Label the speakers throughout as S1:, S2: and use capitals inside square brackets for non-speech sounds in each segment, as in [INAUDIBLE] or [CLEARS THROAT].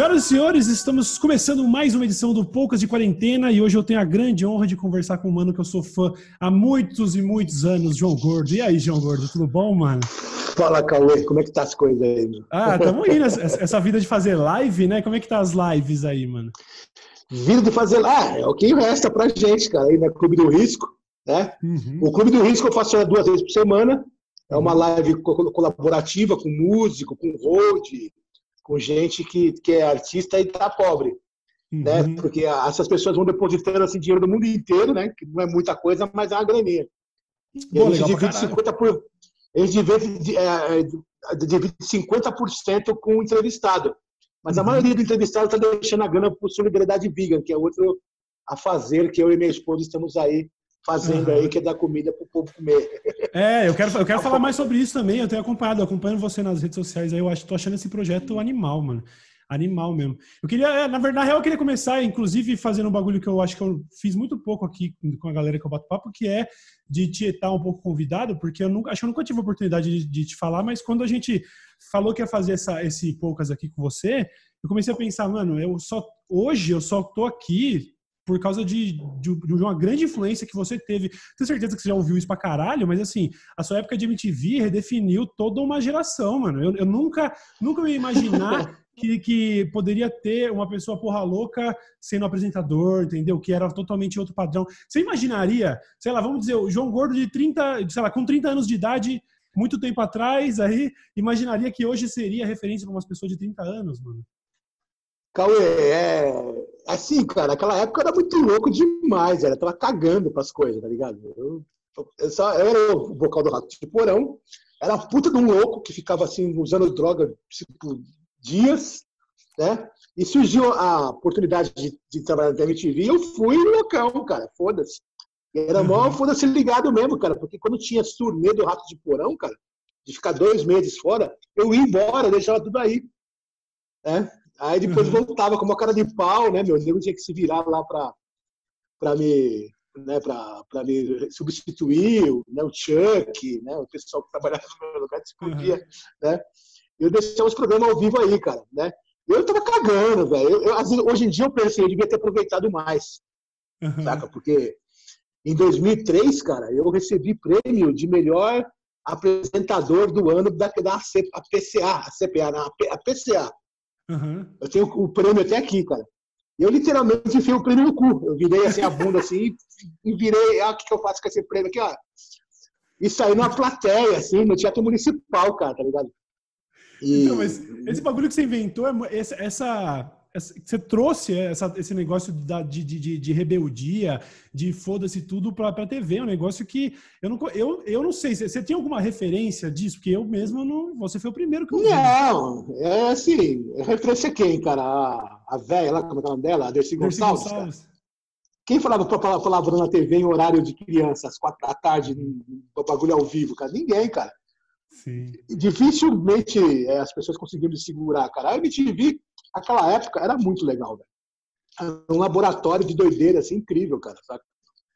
S1: Senhoras e senhores, estamos começando mais uma edição do Poucas de Quarentena e hoje eu tenho a grande honra de conversar com um mano que eu sou fã há muitos e muitos anos, João Gordo. E aí, João Gordo, tudo bom, mano?
S2: Fala, Cauê, como é que tá as coisas aí? Meu?
S1: Ah, tamo indo. Essa vida de fazer live, né? Como é que tá as lives aí, mano?
S2: Vida de fazer live, é o que resta pra gente, cara, aí na Clube do Risco, né? Uhum. O Clube do Risco eu faço duas vezes por semana. É uma live colaborativa com músico, com road, com gente que, que é artista e está pobre. Né? Uhum. Né? Porque essas pessoas vão depositando assim, dinheiro do mundo inteiro, né? que não é muita coisa, mas é uma graninha. E Pô, a gente divide 50%, por, eles dividem, é, é divide 50% com o entrevistado. Mas a uhum. maioria do entrevistado está deixando a grana por solidariedade vegan, que é outro a fazer que eu e minha esposa estamos aí fazendo uhum. aí, que é dar comida para o povo comer.
S1: É, eu quero, eu quero falar mais sobre isso também. Eu tenho acompanhado, acompanhando você nas redes sociais aí. Eu acho, tô achando esse projeto animal, mano. Animal mesmo. Eu queria, é, na verdade, eu queria começar, inclusive, fazendo um bagulho que eu acho que eu fiz muito pouco aqui com a galera que eu bato papo, que é de tietar um pouco convidado, porque eu nunca, acho que eu nunca tive a oportunidade de, de te falar, mas quando a gente falou que ia fazer essa, esse poucas aqui com você, eu comecei a pensar, mano, eu só hoje eu só tô aqui por causa de, de, de, uma grande influência que você teve. Tenho certeza que você já ouviu isso pra caralho, mas assim, a sua época de MTV redefiniu toda uma geração, mano. Eu, eu nunca, nunca ia imaginar [LAUGHS] que, que poderia ter uma pessoa porra louca sendo apresentador, entendeu? Que era totalmente outro padrão. Você imaginaria, sei lá, vamos dizer, o João Gordo de 30, sei lá, com 30 anos de idade, muito tempo atrás, aí, imaginaria que hoje seria referência para umas pessoas de 30 anos, mano?
S2: Cauê, é assim, cara, aquela época era muito louco demais, era, tava cagando pras coisas, tá ligado? Eu, eu, só, eu era o vocal do Rato de Porão, era puta de um louco que ficava assim, usando droga tipo, dias, né? E surgiu a oportunidade de, de trabalhar na MTV, eu fui loucão, cara, foda-se. Era mó uhum. foda-se ligado mesmo, cara, porque quando tinha turnê do Rato de Porão, cara, de ficar dois meses fora, eu ia embora, deixava tudo aí. Né? Aí depois uhum. voltava com uma cara de pau, né, meu? Eu tinha que se virar lá para para me, né, para me substituir, né, o Chuck, né, o pessoal que trabalhava no meu lugar discutia, uhum. né? Eu deixava os programas ao vivo aí, cara, né? Eu tava cagando, velho. Hoje em dia eu pensei, eu devia ter aproveitado mais, uhum. saca? Porque em 2003, cara, eu recebi prêmio de melhor apresentador do ano da, da a PCA, a CPA, a PCA, Uhum. Eu tenho o prêmio até aqui, cara. Eu literalmente enfiei o prêmio no cu. Eu virei assim a bunda assim e virei, ah, o que, que eu faço com esse prêmio aqui, ó? E saí numa plateia, assim, no teatro municipal, cara, tá ligado?
S1: E... Então, mas esse bagulho que você inventou, é essa você trouxe essa, esse negócio de, de, de, rebeldia, de foda-se tudo para a TV, é um negócio que eu não, eu, eu não sei, você tem alguma referência disso? Porque eu mesmo não. Você foi o primeiro que eu
S2: vi. Não, é assim, referência quem, cara? A, a velha lá, como é o nome dela? A Dercy Gonçalves. Gonçalves. Quem falava palavra na TV em horário de criança, às quatro da tarde, bagulho ao vivo, cara? Ninguém, cara. Sim. Dificilmente é, as pessoas conseguiam me segurar, cara. A MTV aquela época era muito legal, velho. Um laboratório de doideira, assim, incrível, cara, sabe?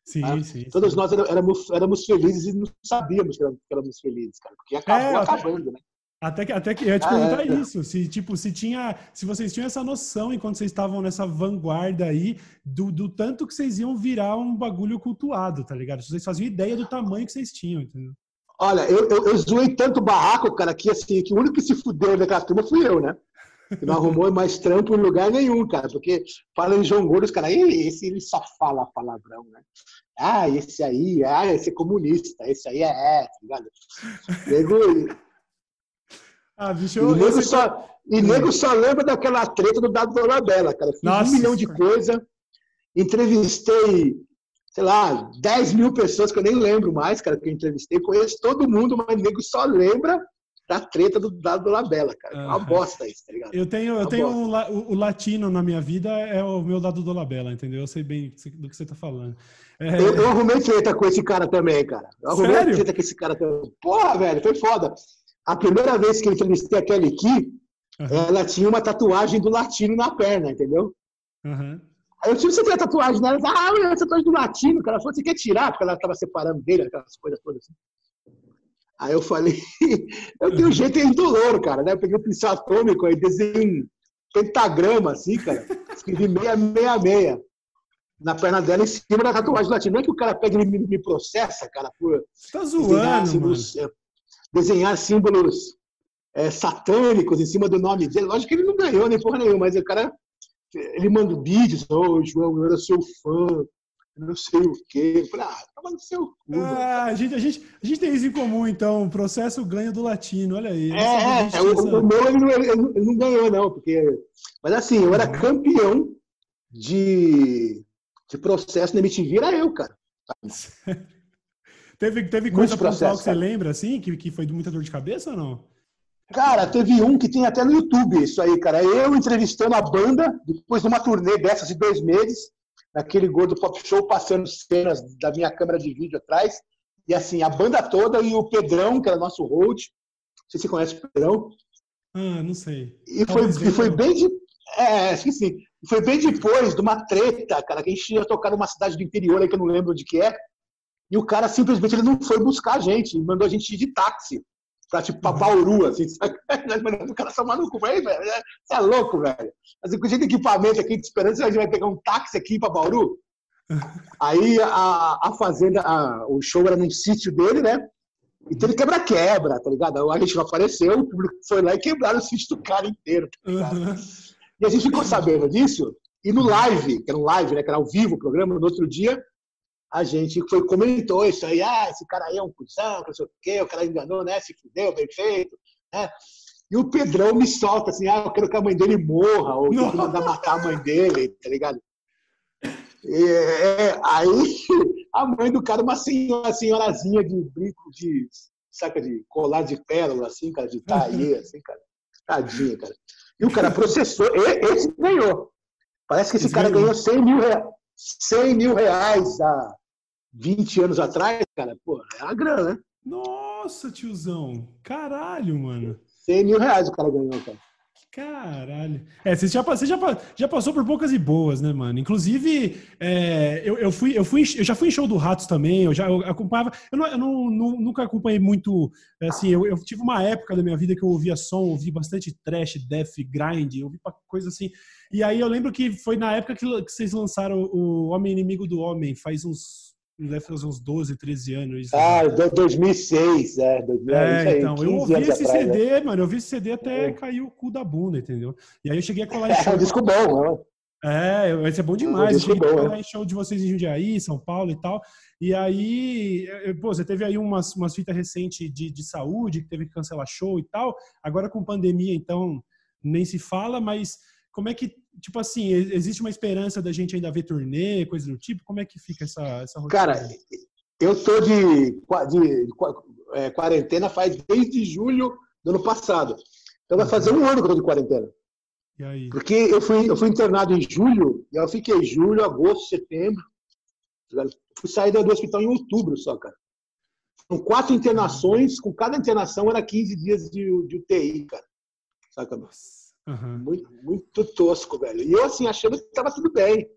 S2: Sim, ah, sim. Todos sim. nós éramos, éramos felizes e não sabíamos que éramos felizes, cara, porque acabou é, acabando, né?
S1: Até que, até que eu ia te ah, perguntar é, é, isso, se tipo, se tinha, se vocês tinham essa noção enquanto vocês estavam nessa vanguarda aí do, do tanto que vocês iam virar um bagulho cultuado, tá ligado? Se vocês faziam ideia do tamanho que vocês tinham, entendeu?
S2: Olha, eu, eu, eu zoei tanto barraco, cara, que assim, que o único que se fudeu naquela turma fui eu, né? que não arrumou mais trampo em lugar nenhum, cara. Porque fala em João Gordo, os caras, esse ele só fala palavrão, né? Ah, esse aí, ah, esse é comunista, esse aí é, é tá ligado? Nego, ah, bicho, eu, e nego, só, e nego só lembra daquela treta do Dado Dolabella, cara. Fiz Nossa, um milhão de coisa, entrevistei, sei lá, 10 mil pessoas que eu nem lembro mais, cara, que eu entrevistei. Conheço todo mundo, mas nego só lembra da treta do Dado Labella, cara. É uma bosta isso, tá ligado?
S1: Eu tenho, eu tenho um, o, o, latino na minha vida, é o meu Dado do Labella, entendeu? Eu sei bem do que você tá falando.
S2: É... Eu, eu, arrumei treta com esse cara também, cara. Eu arrumei Sério? treta com esse cara também. Porra, velho, foi foda. A primeira vez que eu entrevistei a Kelly Key, uhum. ela tinha uma tatuagem do latino na perna, entendeu? Uhum. Aí eu tive você tem a tatuagem dela, ah, a tatuagem do latino, cara. Ela falou, você quer tirar? Porque ela tava separando dele, aquelas coisas todas assim. Aí eu falei, [LAUGHS] eu tenho jeito indolor, cara, né? Eu peguei o pincel atômico, aí desenhei pentagrama, assim, cara. Escrevi 666 na perna dela em cima da tatuagem latina. Não é que o cara pega e me, me processa, cara, por
S1: tá zoando, desenhar símbolos,
S2: é, desenhar símbolos é, satânicos em cima do nome dele. Lógico que ele não ganhou nem porra nenhuma, mas o cara ele manda vídeos, ô oh, João, eu era seu fã, não sei o quê. Eu falei, ah, tava no seu cu.
S1: Ah, a, gente, a, gente, a gente tem isso em comum, então. O processo ganha do latino, olha aí.
S2: É, é o, o, meu ele não, ele não, ganhou, não, porque. Mas assim, eu era uhum. campeão de, de processo na MTV, era eu, cara. [LAUGHS]
S1: teve, teve coisa pontual que você lembra, assim, que, que foi de muita dor de cabeça ou não?
S2: Cara, teve um que tem até no YouTube isso aí, cara. Eu entrevistando a banda, depois de uma turnê dessas de dois meses, naquele Gordo Pop Show, passando cenas da minha câmera de vídeo atrás. E assim, a banda toda e o Pedrão, que era nosso road. Não sei se você conhece o Pedrão.
S1: Ah, não sei.
S2: E foi, e foi bem de. É, acho que sim. Foi bem depois de uma treta, cara, que a gente ia tocar numa cidade do interior aí que eu não lembro de que é. E o cara simplesmente ele não foi buscar a gente, mandou a gente ir de táxi pra, tipo, pra Bauru, assim, [LAUGHS] sabe? O cara só maluco, velho, velho. Você é louco, velho. Assim, com esse equipamento aqui de esperança, a gente vai pegar um táxi aqui pra Bauru? [LAUGHS] Aí a, a fazenda, a, o show era num sítio dele, né? E teve quebra-quebra, tá ligado? A gente não apareceu, o público foi lá e quebraram o sítio do cara inteiro, tá ligado? Uhum. E a gente ficou sabendo disso, e no live, que era um live, né? Que era ao vivo o programa, no outro dia, a gente foi, comentou isso aí, ah, esse cara aí é um cuzão, não sei o quê, o cara enganou, né? Se fudeu, bem feito, né? E o Pedrão me solta assim, ah, eu quero que a mãe dele morra, ou que mandar matar a mãe dele, tá ligado? E, é, aí [LAUGHS] a mãe do cara, uma senhora, senhorazinha de brinco de, saca, de colar de pérola, assim, cara, de taie, [LAUGHS] assim, cara. Tadinha, cara. E o cara processou, esse ganhou. Parece que esse, esse cara ganhou 100 mil, reais, 100 mil reais a, 20 anos atrás, cara, pô, é a grana, né?
S1: Nossa, tiozão. Caralho, mano.
S2: 100 mil reais o cara ganhou, cara.
S1: Caralho. É, você já, você já, já passou por poucas e boas, né, mano? Inclusive, é, eu, eu, fui, eu, fui, eu já fui em show do Ratos também, eu já eu acompanhava. Eu, não, eu não, não, nunca acompanhei muito. Assim, eu, eu, tive uma época da minha vida que eu ouvia som, ouvi bastante trash, death, grind, ouvi coisa assim. E aí eu lembro que foi na época que, que vocês lançaram o Homem Inimigo do Homem, faz uns deve fazer uns 12, 13 anos.
S2: Ah, 2006, é. 2006,
S1: é, então, eu ouvi esse atrás, CD, né? mano, eu ouvi esse CD até é. cair o cu da bunda, entendeu? E aí eu cheguei a colar em show.
S2: É um disco bom, né?
S1: É, vai ser bom demais. É um cheguei bom, a colar em show de vocês em Jundiaí, São Paulo e tal. E aí, pô, você teve aí umas, umas fitas recentes de, de saúde, que teve que cancelar show e tal. Agora com pandemia, então, nem se fala, mas como é que tipo assim, existe uma esperança da gente ainda ver turnê, coisa do tipo? Como é que fica essa, essa
S2: rotina? Cara, eu tô de, de, de é, quarentena faz desde julho do ano passado. Então vai fazer um ano que eu tô de quarentena.
S1: E aí?
S2: Porque eu fui, eu fui internado em julho, e eu fiquei julho, agosto, setembro. Fui sair do hospital em outubro só, cara. São quatro internações, com cada internação era 15 dias de, de UTI, cara. Saca? Nossa. Uhum. Muito, muito tosco, velho. E eu, assim, achando que estava tudo bem.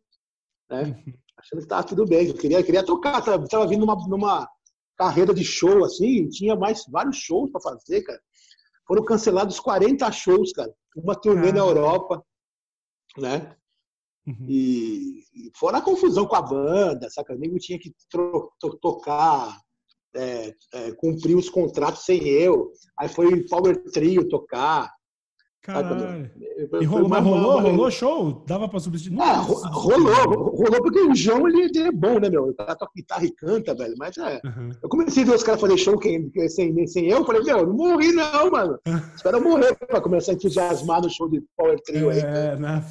S2: Né? [LAUGHS] Achando que estava tudo bem. Eu queria, queria tocar. Estava vindo numa, numa carreira de show, assim, tinha mais vários shows para fazer, cara. Foram cancelados 40 shows, cara. Uma turnê na Europa, né? Uhum. E, e fora a confusão com a banda, saca? O nego tinha que tocar, é, é, cumprir os contratos sem eu. Aí foi Power Trio tocar.
S1: Caralho. E rolou, mas rolou, rolou show? Dava pra substituir?
S2: Ah, rolou, rolou porque o João ele, é bom, né, meu? O cara toca guitarra e canta, velho. Mas é. Uhum. Eu comecei a ver os caras fazer show sem, sem eu, falei, meu, não morri não, mano. [LAUGHS] Espera eu morrer pra começar a entusiasmar no show de Power Trio aí. É,
S1: né?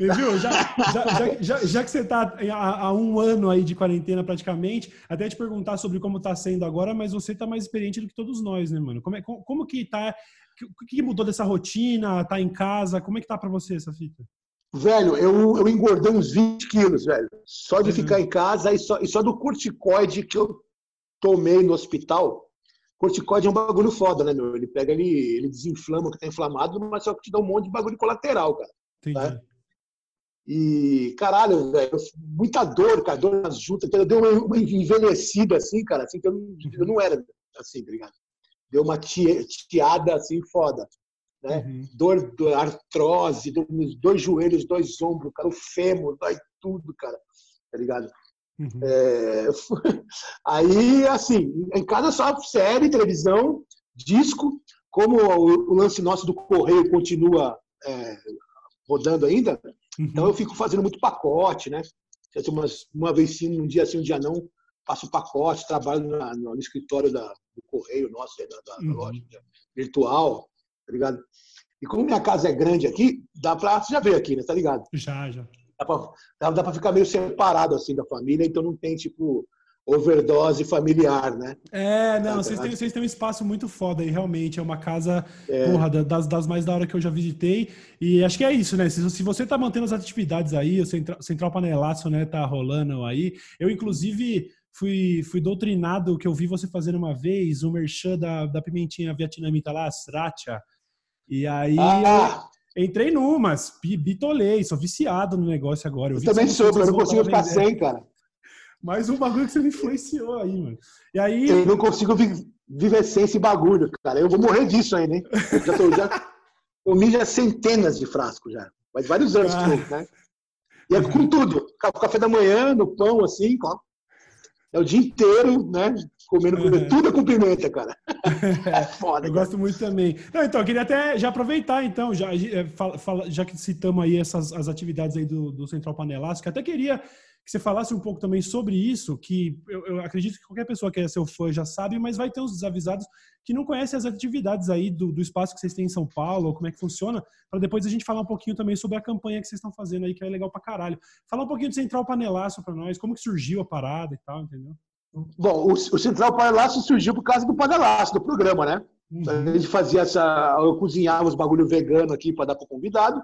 S1: E, viu, já, já, já, já, que você está há, um ano aí de quarentena praticamente, até te perguntar sobre como está sendo agora, mas você está mais experiente do que todos nós, né, mano? Como, é, como, como que tá o que mudou dessa rotina? Tá em casa? Como é que tá para você essa fita?
S2: Velho, eu, eu engordei uns 20 quilos, velho. Só de uhum. ficar em casa e só, e só do corticoide que eu tomei no hospital. Corticoide é um bagulho foda, né, meu? Ele pega, ele, ele desinflama o que tá inflamado, mas só que te dá um monte de bagulho colateral, cara. Entendi. Tá? E, caralho, velho, muita dor, cara, dor nas juntas. Eu dei uma, envelhecida assim, cara, assim, que eu não, eu não era assim, tá ligado? Deu uma tiada assim foda. né? Uhum. Dor, dor, artrose, dor nos dois joelhos, dois ombros, cara, o fêmur, dói tudo, cara, tá ligado? Uhum. É, [LAUGHS] aí, assim, em casa só série, televisão, disco, como o, lance nosso do correio continua é, rodando ainda, uhum. então eu fico fazendo muito pacote, né? Uma, uma vez sim, um dia sim, um dia não, faço pacote, trabalho na, no, escritório da, do correio nosso, da, da, uhum. da loja virtual, tá ligado? E como minha casa é grande aqui, dá pra. Você já veio aqui, né? Tá ligado?
S1: Já, já.
S2: Dá pra, dá, dá pra ficar meio separado assim da família, então não tem, tipo, overdose familiar, né?
S1: É, não, vocês têm, vocês têm um espaço muito foda aí, realmente. É uma casa, é. porra, das, das mais da hora que eu já visitei. E acho que é isso, né? Se, se você tá mantendo as atividades aí, o Central, Central Panelaço, né, tá rolando aí. Eu, inclusive, fui, fui doutrinado, que eu vi você fazendo uma vez, o merchan da, da pimentinha vietnamita lá, Sriracha. E aí ah. entrei numas, bitolei, sou viciado no negócio agora.
S2: Eu, eu também sou, eu não consigo ficar sem, cara.
S1: Mas um bagulho que você me influenciou aí, mano. E aí...
S2: Eu não consigo vi viver sem esse bagulho, cara. Eu vou morrer disso aí, né? Já, tô, já comi já centenas de frascos já. Faz vários anos ah. que né? E é com tudo. Café da manhã, no pão, assim, ó. É o dia inteiro, né? Comendo uhum. tudo com pimenta, cara. [LAUGHS]
S1: É foda. eu cara. gosto muito também. Não, então, eu queria até já aproveitar, então, já, é, já que citamos aí essas as atividades aí do, do Central Panelástico, até queria que você falasse um pouco também sobre isso, que eu, eu, acredito que qualquer pessoa que é seu fã já sabe, mas vai ter os desavisados que não conhecem as atividades aí do, do espaço que vocês têm em São Paulo, ou como é que funciona, para depois a gente falar um pouquinho também sobre a campanha que vocês estão fazendo aí, que é legal pra caralho. Fala um pouquinho do Central Panelaço para nós, como que surgiu a parada e tal, entendeu?
S2: Bom, o, o Central Panelaço surgiu por causa do Panelaço, do programa, né? Uhum. A gente fazia essa. Eu cozinhava os bagulho vegano aqui para dar para o convidado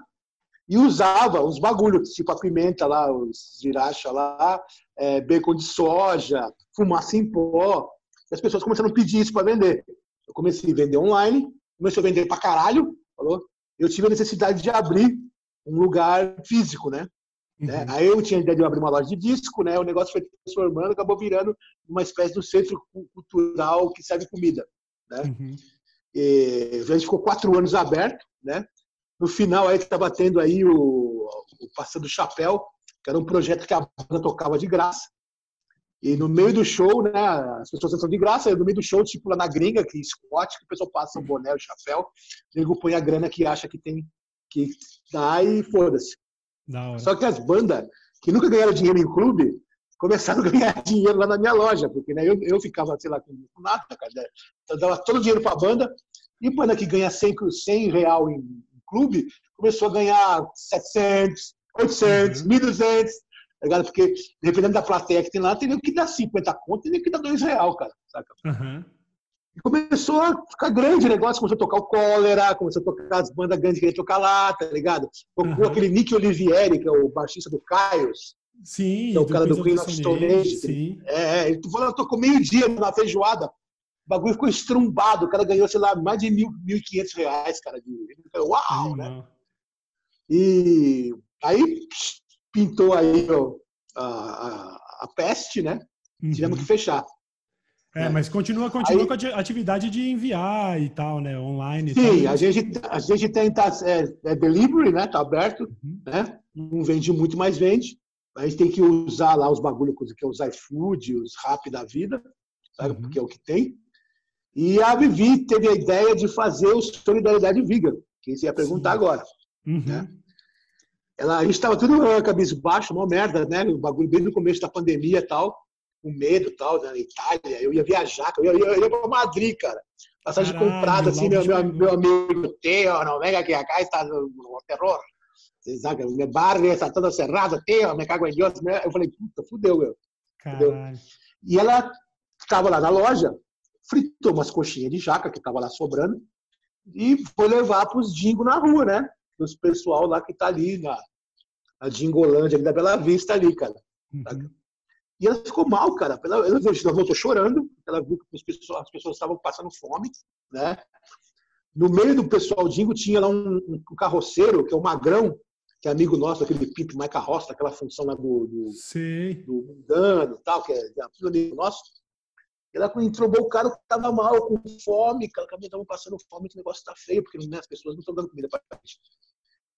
S2: e usava uns bagulhos, tipo a pimenta lá, os ziracha lá, é, bacon de soja, fumaça em pó. E as pessoas começaram a pedir isso para vender. Eu comecei a vender online, comecei a vender para caralho, falou? Eu tive a necessidade de abrir um lugar físico, né? Uhum. né? Aí eu tinha a ideia de abrir uma loja de disco, né? O negócio foi transformando, acabou virando uma espécie de centro cultural que serve comida, né? Uhum. E a gente ficou quatro anos aberto, né? No final aí estava tendo aí o, o Passando Chapéu, que era um projeto que a banda tocava de graça. E no meio do show, né, as pessoas entram de graça, e no meio do show, tipo lá na gringa, que Scott, que o pessoal passa o boné, o chapéu, o nego põe a grana que acha que tem que dá e foda-se. Só que as bandas que nunca ganharam dinheiro em clube começaram a [LAUGHS] ganhar dinheiro lá na minha loja, porque né, eu, eu ficava, sei lá, com nada, cara. Né, eu dava todo o dinheiro para a banda, e banda que ganha 100, 100 real em clube começou a ganhar 700, 800, uhum. 1.200, tá Porque, dependendo da plateia que tem lá, tem que dar 50 conto, tem que dar 2 real, cara, saca? Uhum. E começou a ficar grande o negócio, começou a tocar o Cólera, começou a tocar as bandas grandes que queriam tocar lá, tá ligado? Tocou uhum. aquele Nick Olivieri, que é o baixista do Caios.
S1: Sim,
S2: que é o cara do Queen of Stone Age. Sim. É, ele tocou meio-dia na feijoada. O bagulho ficou estrumbado. O cara ganhou, sei lá, mais de mil, 1.500 reais, cara. De... Uau, Sim, né? E aí pintou aí ó, a, a, peste, né? Uhum. Tivemos que fechar.
S1: É, mas continua, continua aí, com a atividade de enviar e tal, né? Online.
S2: Sim, a gente, a gente tenta. É, é delivery, né? Tá aberto, uhum. né? Não vende muito, mas vende. A gente tem que usar lá os bagulhos, que é os iFood, os Rap da vida, sabe? Uhum. Porque é o que tem. E a Vivi teve a ideia de fazer o Solidariedade Vegan, que você ia perguntar Sim. agora. Uhum. Né? Ela, a gente estava tudo cabisbaixo, uma merda, né? O bagulho bem no começo da pandemia e tal, com medo e tal, na Itália. Eu ia viajar, eu ia, eu ia para Madrid, cara. Passagem Caralho, comprada, assim, meu, meu, meu, amigo Teo, não venga aqui, acá está o terror. Você sabe, meu barrio está todo cerrado, Teo, me cago em Deus. Eu falei, puta, fudeu, meu. Fudeu. E ela estava lá na loja, fritou umas coxinhas de jaca que estava lá sobrando e foi levar para os dingo na rua, né? Os pessoal lá que está ali na, na Dingolândia, ali da Bela Vista ali, cara. Uhum. E ela ficou mal, cara. Ela, ela, voltou chorando, ela viu que as pessoas, as pessoas estavam passando fome, né? No meio do pessoal dingo tinha lá um, um carroceiro, que é o Magrão, que é amigo nosso, aquele Pipe Mais Carroça, aquela função lá do, do,
S1: Sim.
S2: do Mundano tal, que é, é amigo nosso. Ela entrobou o cara que estava mal, com fome, cara, que estavam passando fome, que o negócio está feio, porque né, as pessoas não estão dando comida para gente.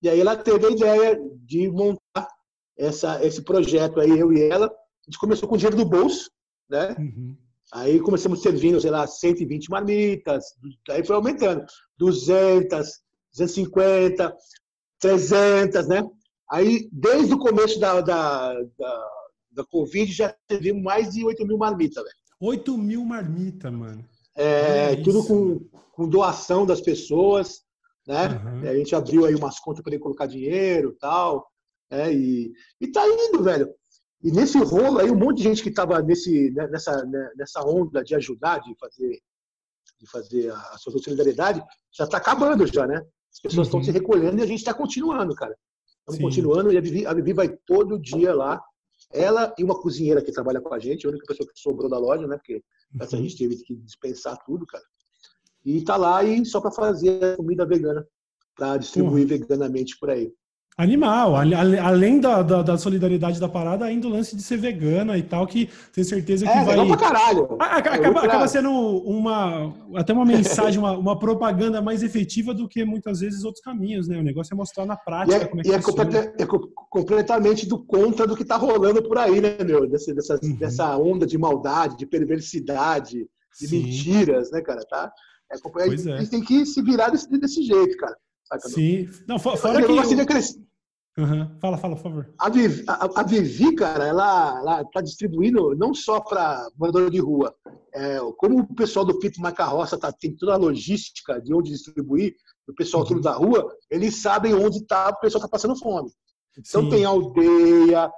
S2: E aí ela teve a ideia de montar essa, esse projeto aí, eu e ela. A gente começou com dinheiro do bolso, né? Uhum. Aí começamos servindo, sei lá, 120 marmitas, aí foi aumentando, 200, 250, 300, né? Aí, desde o começo da, da, da, da Covid, já servimos mais de 8 mil marmitas, velho.
S1: 8 mil marmitas, mano.
S2: É, é tudo com, com doação das pessoas, né? Uhum. A gente abriu aí umas contas para ele colocar dinheiro e tal. É, e, e tá indo, velho. E nesse rolo aí, um monte de gente que estava nesse, né, nessa, né, nessa onda de ajudar, de fazer, de fazer a sua solidariedade, já está acabando já, né? As pessoas estão uhum. se recolhendo e a gente está continuando, cara. Estamos continuando e a Vivi, a Vivi vai todo dia lá. Ela e uma cozinheira que trabalha com a gente, a única pessoa que sobrou da loja, né? Porque essa uhum. gente teve que dispensar tudo, cara. E tá lá e só para fazer comida vegana, para distribuir uhum. veganamente por aí.
S1: Animal, além da, da, da, solidariedade da parada, ainda o lance de ser vegana e tal, que tenho certeza que é, vai.
S2: Pra caralho.
S1: Acaba, acaba sendo uma até uma mensagem, [LAUGHS] uma, uma, propaganda mais efetiva do que muitas vezes outros caminhos, né? O negócio é mostrar na prática
S2: é, como é que e é, completa, é, completamente do contra do que tá rolando por aí, né, meu? Dessa, dessa, uhum. dessa onda de maldade, de perversidade, de Sim. mentiras, né, cara? Tá? É, pois é. A gente tem que se virar desse, desse jeito, cara.
S1: Saca? Sim. Não, fora eu, que... Eu... Crescer. Uhum. Fala, fala, por favor.
S2: A Vivi, a, a Vivi cara, ela está distribuindo não só para morador de rua. É, como o pessoal do Pito Macarroça tá, tem toda a logística de onde distribuir, o pessoal uhum. tudo da rua, eles sabem onde tá, o pessoal está passando fome. Então Sim. tem aldeia,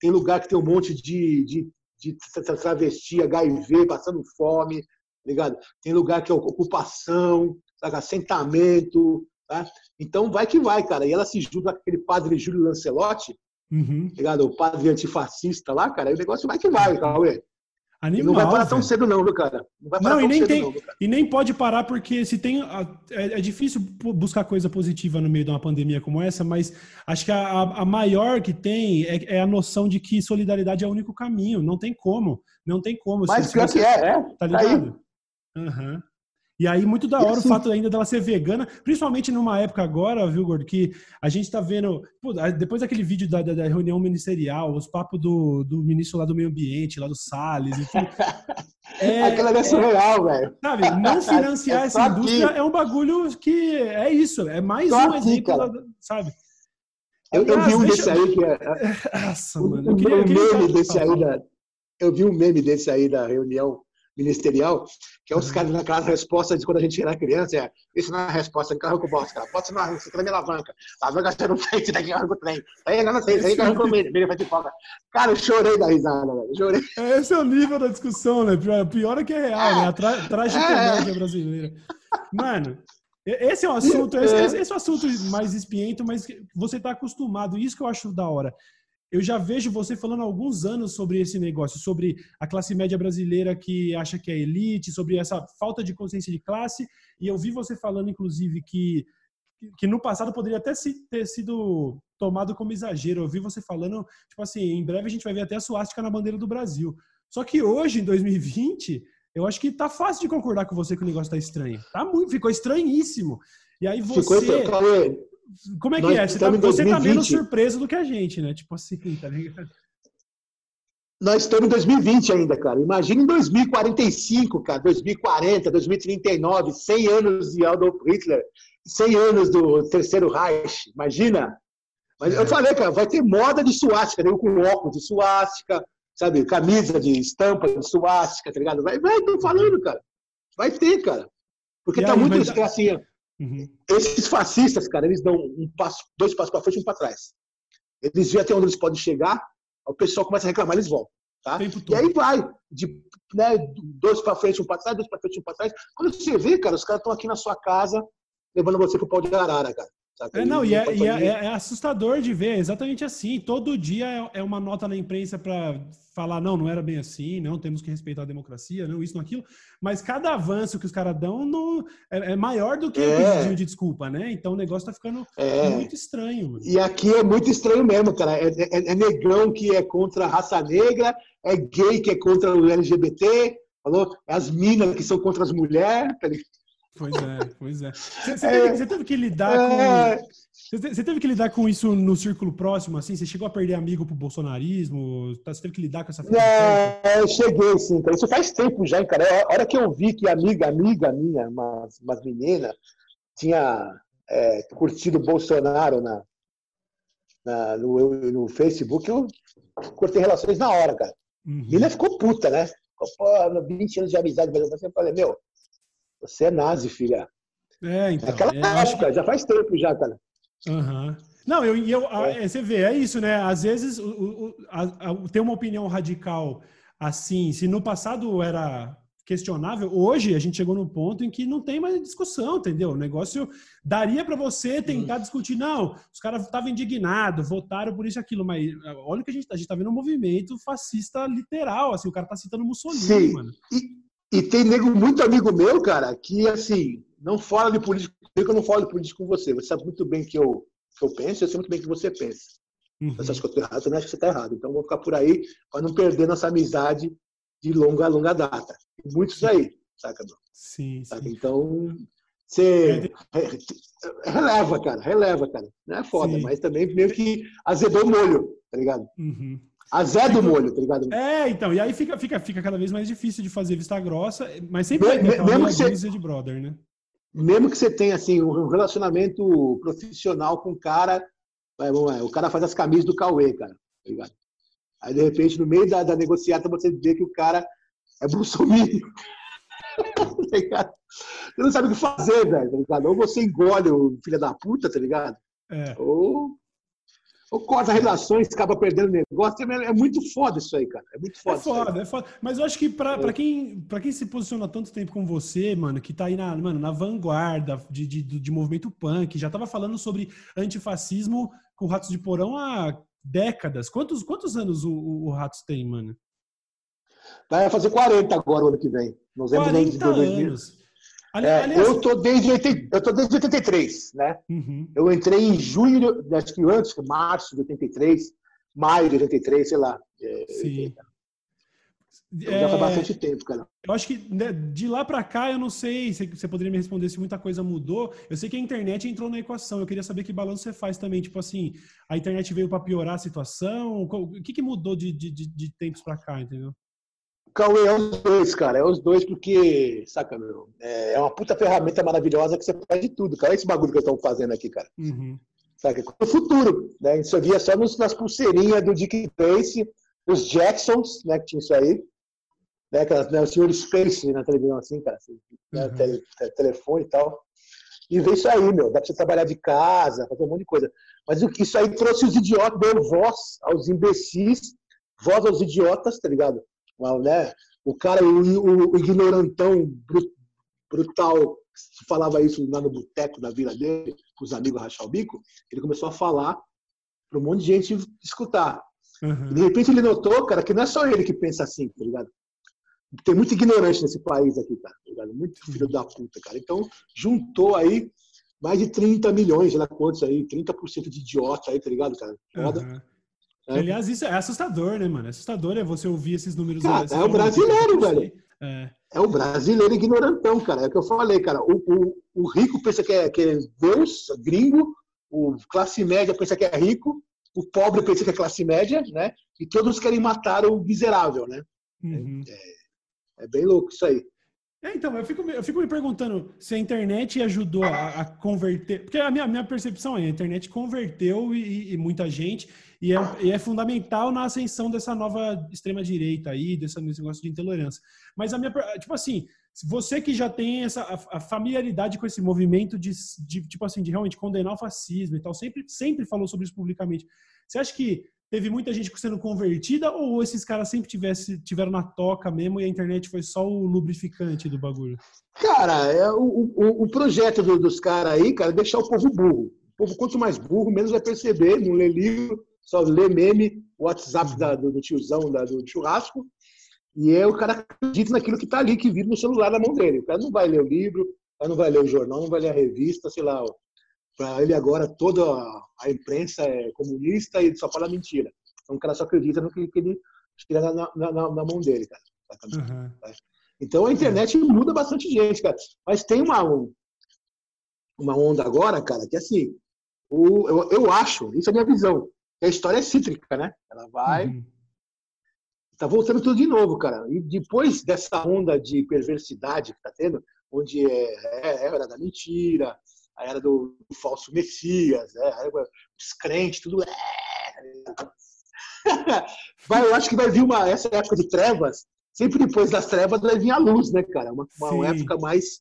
S2: tem lugar que tem um monte de, de, de travesti, HIV, passando fome, tá ligado? Tem lugar que é ocupação, sabe? assentamento, Tá? Então vai que vai, cara. E ela se junta com aquele padre Júlio Lancelotti, uhum. ligado? o padre antifascista lá, cara. E o negócio vai que vai, Cauê. Animal, não vai parar tão cedo, não, viu, cara?
S1: Não vai parar não, tão e nem cedo, tem, não, E nem pode parar, porque se tem. É, é, difícil buscar coisa positiva no meio de uma pandemia como essa, mas acho que a, a maior que tem é, é, a noção de que solidariedade é o único caminho. Não tem como. Não tem como.
S2: Mas pior que é, é.
S1: Tá, tá ligado? Aham. Uhum. E aí, muito da hora o fato ainda dela ser vegana, principalmente numa época agora, viu, Gordo, que a gente tá vendo. Pô, depois daquele vídeo da, da, da, reunião ministerial, os papos do, do ministro lá do meio ambiente, lá do Salles e tudo. [LAUGHS]
S2: É, Aquela é surreal, velho.
S1: Sabe, não [LAUGHS] financiar é essa indústria aqui. é um bagulho que é isso, é mais só um aqui, exemplo, da, sabe?
S2: Eu, eu vi um deixa... desse aí que é. [LAUGHS] Nossa, mano. Eu queria, um meme desse aí da. Eu vi um meme desse aí da reunião ministerial, que é os caras naquela resposta de quando a gente era criança, é, isso não é resposta, carro com o bosta, cara. Pode ser na você tá na minha alavanca. Alavanca você não fez, daqui carro com o trem. Aí não sei, aí carro com o milho, milho vai de folga. Cara, eu chorei da risada, velho. Chorei.
S1: Esse é o nível da discussão, né? Pior é que é real, né? A tra tragicomédia é. brasileira. Mano, esse é um assunto, esse, é. esse é um assunto mais espiento, mas você tá acostumado. Isso que eu acho da hora eu já vejo você falando há alguns anos sobre esse negócio, sobre a classe média brasileira que acha que é elite, sobre essa falta de consciência de classe, e eu vi você falando, inclusive, que, que no passado poderia até ter sido tomado como exagero. Eu vi você falando, tipo assim, em breve a gente vai ver até a suástica na bandeira do Brasil. Só que hoje, em 2020, eu acho que tá fácil de concordar com você que o negócio tá estranho. Tá muito, ficou estranhíssimo. E aí você. Ficou, como é que é? Você tá, você tá menos surpreso do que a gente, né? Tipo assim, [LAUGHS] tá ligado?
S2: Nós estamos em 2020 ainda, cara. Imagina em 2045, cara, 2040, 2039, 100 anos de Adolf Hitler, 100 anos do Terceiro Reich. Imagina. Mas é. eu falei, cara, vai ter moda de suástica, né? com óculos de suástica, sabe? Camisa de estampa de suástica, tá ligado? Vai, vai, tô falando, cara. Vai ter, cara. Porque e tá aí, muito assim. Uhum. Esses fascistas, cara, eles dão um passo, dois passos para frente e um para trás. Eles veem até onde eles podem chegar, o pessoal começa a reclamar, eles vão. Tá? E aí vai, de né, dois para frente, um para trás, dois para frente, um para trás. Quando você vê, cara, os caras estão aqui na sua casa, levando você pro pau de arara, cara.
S1: É, não, e, é, e é, é, assustador de ver, exatamente assim. Todo dia é, é uma nota na imprensa para falar, não, não era bem assim, não, temos que respeitar a democracia, não, isso, não, aquilo. Mas cada avanço que os caras dão não, é, é, maior do que é. o pedido de desculpa, né? Então o negócio tá ficando é. muito estranho. Mano.
S2: E aqui é muito estranho mesmo, cara. É, negrão que é contra a raça negra, é gay que é contra o LGBT, Falou? As minas que são contra as mulheres. Tá
S1: Pois é, pois é. Você, você, teve, você teve, que lidar é... com. Você teve que lidar com isso no círculo próximo, assim? Você chegou a perder amigo pro bolsonarismo? Tá, você teve que lidar com essa
S2: É, eu cheguei, sim. Isso faz tempo já, cara. A hora que eu vi que amiga, amiga minha, umas, umas meninas, tinha é, curtido o Bolsonaro na, na no, no, Facebook, eu cortei relações na hora, cara. Uhum. Mina ficou puta, né? Ficou, pô, 20 anos de amizade, mas eu falei, meu, você é nazi, filha.
S1: É, então.
S2: Naquela
S1: é,
S2: época, já faz tempo já, cara.
S1: Uhum. Não, eu, eu, é. você vê, é isso, né? Às vezes o, o, a, a, ter uma opinião radical assim, se no passado era questionável, hoje a gente chegou no ponto em que não tem mais discussão, entendeu? O negócio daria para você tentar discutir, não, os caras estavam indignados, votaram por isso e aquilo, mas olha o que a gente, a gente tá vendo um movimento fascista literal, assim, o cara tá citando Mussolini, Sim. mano.
S2: E, e tem nego, muito amigo meu, cara, que assim, não fala de política, eu não falo de política com você, você sabe muito bem que eu, que eu penso, eu sei muito bem que você pensa. Uhum. Você acha que eu estou errado, eu não acho que você está errado. Então, vou ficar por aí para não perder nossa amizade de longa, longa data. Muitos aí, saca,
S1: meu? Sim,
S2: saca? sim. Então, você releva, cara, releva, cara. Não é foda, sim. mas também meio que azedou o molho, tá ligado? Uhum. Azeda o molho, tá ligado?
S1: É, então, e aí fica, fica, fica cada vez mais difícil de fazer vista grossa, mas sempre me, ter mesmo que você, de brother, né?
S2: Mesmo que você tenha, assim, um relacionamento profissional com o cara, o cara faz as camisas do Cauê, cara, tá ligado? Aí, de repente, no meio da, da negociata, você vê que o cara é Bolsonaro. [LAUGHS] tá você não sabe o que fazer, velho, tá ligado? Ou você engole o filho da puta, tá ligado? É. Ou, ou corta relações, acaba perdendo negócio. É, é muito foda isso aí, cara. É muito foda.
S1: É foda, é foda. Mas eu acho que pra, é. pra, quem, pra quem se posiciona tanto tempo com você, mano, que tá aí na, mano, na vanguarda de, de, de movimento punk, já tava falando sobre antifascismo com Ratos de Porão há décadas. Quantos, quantos anos o, o, Ratos tem, mano?
S2: Vai fazer 40 agora o ano que vem.
S1: Novembro 40 de 2020. anos.
S2: Ali, é, aliás, eu tô desde 80, eu tô desde 83, né? Uhum. Eu entrei em junho, acho que antes, março de 83, maio de 83, sei lá. É, Sim. Então, já faz bastante é, tempo, cara.
S1: Eu acho que né, de lá para cá, eu não sei se você poderia me responder se muita coisa mudou. Eu sei que a internet entrou na equação. Eu queria saber que balanço você faz também. Tipo assim, a internet veio para piorar a situação? O que, que mudou de, de, de tempos para cá, entendeu?
S2: Cauê, é os dois, cara. É os dois porque, saca, meu, é uma puta ferramenta maravilhosa que você faz de tudo, cara. Esse bagulho que eu estou fazendo aqui, cara. Uhum. Saca? No futuro, né? Isso aqui é só nas pulseirinhas do Dick Tracy, os Jacksons, né? Que tinha isso aí né, aquelas, né, o senhor Space na televisão assim, cara, assim, né, uhum. tele, telefone e tal. E vê isso aí, meu, dá pra você trabalhar de casa, fazer um monte de coisa. Mas isso aí trouxe os idiotas, deu voz aos imbecis, voz aos idiotas, tá ligado? Né? O cara, o, o, ignorantão brutal, falava isso lá no boteco da vila dele, com os amigos rachar o bico, ele começou a falar para um monte de gente escutar. Uhum. De repente ele notou, cara, que não é só ele que pensa assim, tá ligado? tem muito ignorante nesse país aqui, cara. Tá muito filho da puta, cara. Então, juntou aí mais de 30 milhões, sei lá quantos aí, 30% de idiota aí, tá ligado, cara? Foda. Uhum.
S1: É. Aliás, isso é assustador, né, mano? É assustador é você ouvir esses números.
S2: Cara, é o brasileiro, velho. É. é. o brasileiro ignorantão, cara. É o que eu falei, cara. O, o, o rico pensa que é, que é Deus, gringo, o classe média pensa que é rico, o pobre pensa que é classe média, né? E todos querem matar o miserável, né? Uhum. É, é bem louco isso aí.
S1: É, então, eu fico, eu fico me perguntando se a internet ajudou a, a converter. Porque a minha, minha percepção é a internet converteu e, e muita gente, e é, e é, fundamental na ascensão dessa nova extrema-direita aí, desse, negócio de intolerância. Mas a minha. Tipo assim, você que já tem essa a, a familiaridade com esse movimento de, de, tipo assim, de realmente condenar o fascismo e tal, sempre, sempre falou sobre isso publicamente. Você acha que teve muita gente sendo convertida ou esses caras sempre tivesse, tiveram na toca mesmo e a internet foi só o lubrificante do bagulho?
S2: Cara, é, o, o, o projeto do, dos caras aí, cara, é deixar o povo burro. O povo, quanto mais burro, menos vai perceber, não lê livro, só lê meme, WhatsApp da, do, do, tiozão da, do churrasco. E é o cara acredita naquilo que está ali, que vive no celular na mão dele. O cara não vai ler o livro, o cara não vai ler o jornal, não vai ler a revista, sei lá, para ele agora toda a imprensa é comunista e só fala mentira. Então o cara só acredita no que, que ele tira na, na, na, mão dele, cara. Uhum. Então a internet muda bastante gente, cara. Mas tem uma, uma onda agora, cara, que assim, o, eu, eu acho, isso é minha visão, a história é cítrica, né? Ela vai. Uhum. Tá voltando tudo de novo, cara. E depois dessa onda de perversidade que tá tendo, onde é, é, é a era da mentira, a era do, do falso messias, né? a era dos crentes, tudo é. [LAUGHS] vai, eu acho que vai vir uma essa época de trevas. Sempre depois das trevas vai vir a luz, né, cara? Uma, uma época mais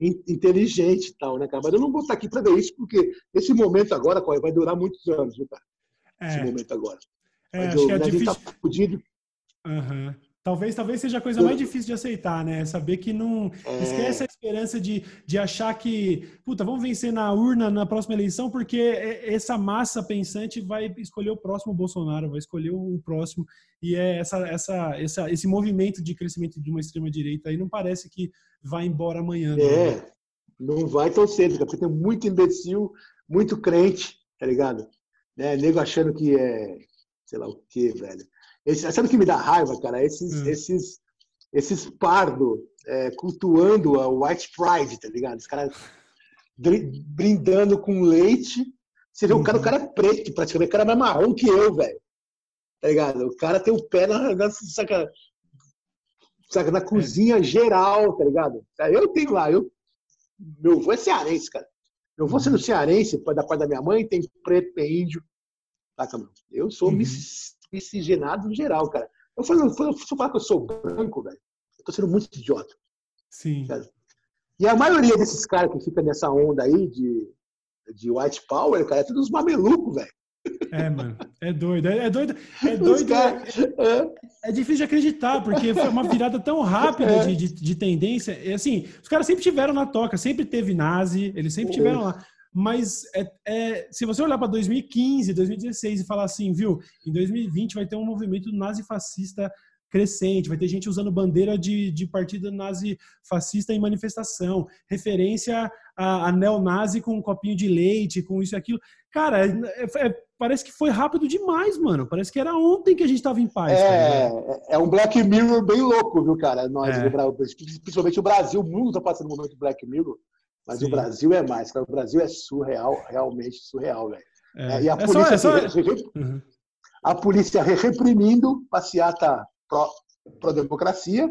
S2: inteligente e tal, né, cara? Mas eu não vou estar aqui para ver isso, porque esse momento agora, vai durar muitos anos, viu, cara? É. Esse momento agora.
S1: É, acho eu, que é difícil. A gente tá fudido. Uhum. Talvez, talvez seja a coisa mais difícil de aceitar, né? Saber que não. É... Esquece a esperança de, de achar que, puta, vamos vencer na urna na próxima eleição, porque essa massa pensante vai escolher o próximo Bolsonaro, vai escolher o próximo. E é essa, essa, essa, esse movimento de crescimento de uma extrema-direita aí não parece que vai embora amanhã.
S2: Né? É, não vai tão cedo, porque tem muito imbecil, muito crente, tá ligado? Né? Nego achando que é, sei lá o quê, velho esse, sabe o que me dá raiva, cara? Esses, hum. esses, esses pardo é, cultuando a white pride, tá ligado? Os caras brindando com leite. Você vê, uhum. o, cara, o cara é preto, praticamente. O cara é mais marrom que eu, velho. Tá ligado? O cara tem o pé na, na, saca, saca, na cozinha é. geral, tá ligado? Eu tenho lá, eu, meu avô é cearense, cara. Meu avô sendo cearense, da parte da minha mãe, tem preto, tem índio. Mano? Eu sou uhum miscigenado em geral, cara. Eu falo, se eu falar que eu sou branco, velho, eu tô sendo muito idiota.
S1: Sim.
S2: E a maioria desses caras que fica nessa onda aí de, de white power, cara, é tudo uns mamelucos, velho.
S1: É, mano. É doido. É, é doido. É doido. Cara, é, é, difícil de acreditar, porque foi uma virada tão rápida é. de, de, de, tendência. E, assim, os caras sempre tiveram na toca, sempre teve nazi, eles sempre tiveram lá. Mas é, é, se você olhar para 2015, 2016 e falar assim, viu, em 2020 vai ter um movimento nazi-fascista crescente, vai ter gente usando bandeira de, de partido nazi-fascista em manifestação, referência a, a neonazi com um copinho de leite, com isso e aquilo. Cara, é, é, parece que foi rápido demais, mano. Parece que era ontem que a gente tava em paz.
S2: É, é um Black Mirror bem louco, viu, cara? Nós, é. principalmente o Brasil, o mundo tá passando um momento Black Mirror. Mas Sim. o Brasil é mais, cara. O Brasil é surreal, realmente surreal, velho. É. E a é polícia, só, é só... Uhum. a polícia reprimindo passeata pró-democracia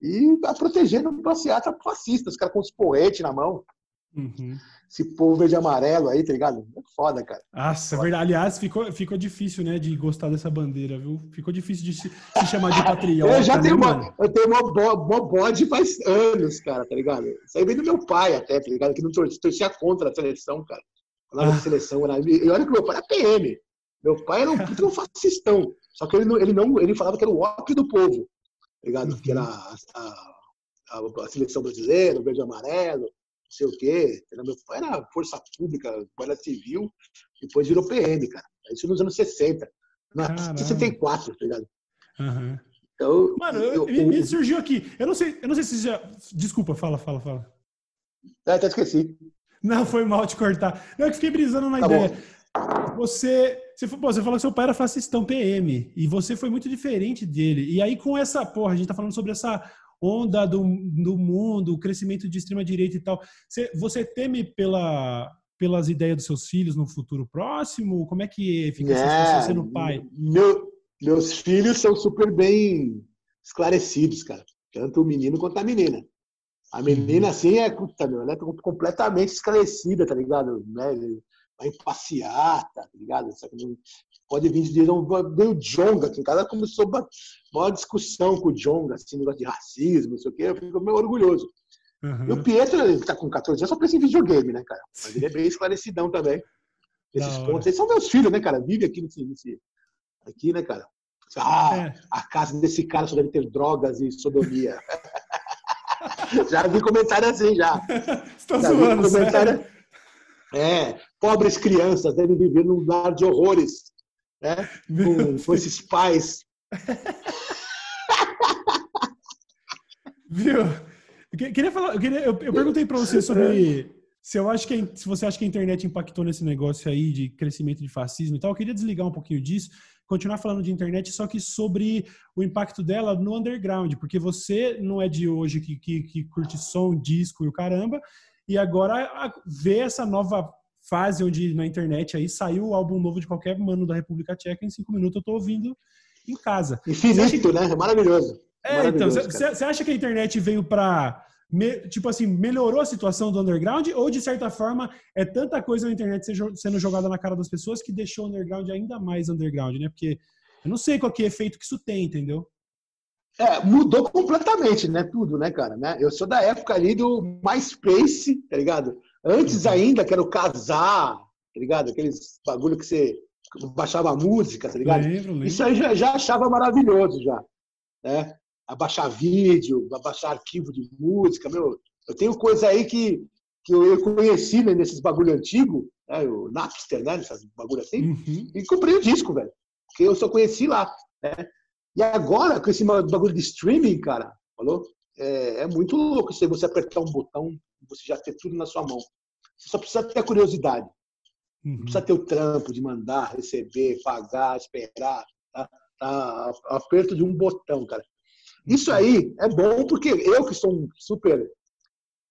S2: e tá protegendo passeata fascista, os caras com os porretes na mão. Uhum. Esse povo verde amarelo aí, tá ligado? É foda, cara.
S1: Nossa, é verdade. Aliás, ficou, ficou difícil, né, de gostar dessa bandeira, viu? Ficou difícil de se, se chamar de patriota.
S2: eu já né, tenho uma, eu tenho uma, uma bode faz anos, cara, tá ligado? Isso aí vem do meu pai até, tá ligado? Que não torcia contra a seleção, cara. Falava ah. de seleção. Era, e olha que meu pai era PM. Meu pai era um puto um fascistão. Só que ele não, ele não, ele falava que era o ópio do povo, tá ligado? Uhum. Que era a, a, a, a seleção brasileira, o verde e amarelo não sei o quê. Meu pai era força pública, guarda civil, depois virou PM, cara. Isso nos anos 60. Na 64, tá ligado?
S1: Uhum. Então, Mano, eu, eu, me, surgiu aqui. Eu não sei, eu não sei se já. Desculpa, fala, fala, fala.
S2: Ah, até esqueci.
S1: Não, foi mal te cortar. Eu que fiquei brisando na tá ideia. Bom. Você, você, pô, você falou que seu pai era fascistão PM e você foi muito diferente dele. E aí, com essa, porra, a gente tá falando sobre essa onda do, do mundo, o crescimento de extrema direita e tal. Você, você teme pela, pelas ideias dos seus filhos no futuro próximo? Como é que fica é, sendo pai?
S2: Meu, meus filhos são super bem esclarecidos, cara. Tanto o menino quanto a menina. A menina, assim, é, puta, meu, ela é completamente esclarecida, tá ligado? Né? Vai passear, tá ligado? pode vir dizer, veio o Jonga aqui em casa, começou uma maior discussão com o Jonga, assim, negócio de racismo, não sei o quê, eu fico meio orgulhoso. Uhum. E o Pietro, ele tá com 14 anos, só pensa em videogame, né, cara? Mas ele é bem esclarecidão também. Esses pontos, eles são meus filhos, né, cara? Vive aqui nesse, nesse aqui, né, cara? Ah, é. a casa desse cara só deve ter drogas e sodomia. [LAUGHS] já vi comentário assim, já. [LAUGHS]
S1: Estou já zoando, comentário...
S2: É, pobres crianças devem viver num lar de horrores né? Com, com esses pais. [LAUGHS]
S1: Viu? Eu queria falar, eu, queria, eu, eu perguntei para você sobre se eu acho que se você acha que a internet impactou nesse negócio aí de crescimento de fascismo e tal, eu queria desligar um pouquinho disso, continuar falando de internet, só que sobre o impacto dela no underground, porque você não é de hoje que, que, que curte som, disco e o caramba, e agora vê essa nova fase onde na internet aí saiu o álbum novo de qualquer mano da República Tcheca em cinco minutos eu tô ouvindo em casa.
S2: Infinito, que... né? Maravilhoso.
S1: É, então, você acha que a internet veio para me, tipo assim, melhorou a situação do underground ou, de certa forma, é tanta coisa na internet sendo jogada na cara das pessoas que deixou o underground ainda mais underground, né? Porque eu não sei qual que é efeito que isso tem, entendeu?
S2: É, mudou completamente, né? Tudo, né, cara? Né? Eu sou da época ali do MySpace, tá ligado? Antes uhum. ainda, que era o casar, tá ligado? Aqueles bagulho que você baixava música, tá ligado? Lembro, lembro. Isso aí já, já achava maravilhoso, já. Né? a baixar vídeo, a baixar arquivo de música. Meu, eu tenho coisa aí que, que eu conheci né, nesses bagulho antigo, né, o Napster, né, essas bagulho assim, uhum. e comprei o disco, velho. Porque eu só conheci lá. Né? E agora, com esse bagulho de streaming, cara, falou? É, é muito louco se você apertar um botão você já ter tudo na sua mão. Você só precisa ter a curiosidade. Uhum. Não precisa ter o trampo de mandar, receber, pagar, esperar. Tá? Tá aperto de um botão, cara. Isso aí é bom porque eu que sou um super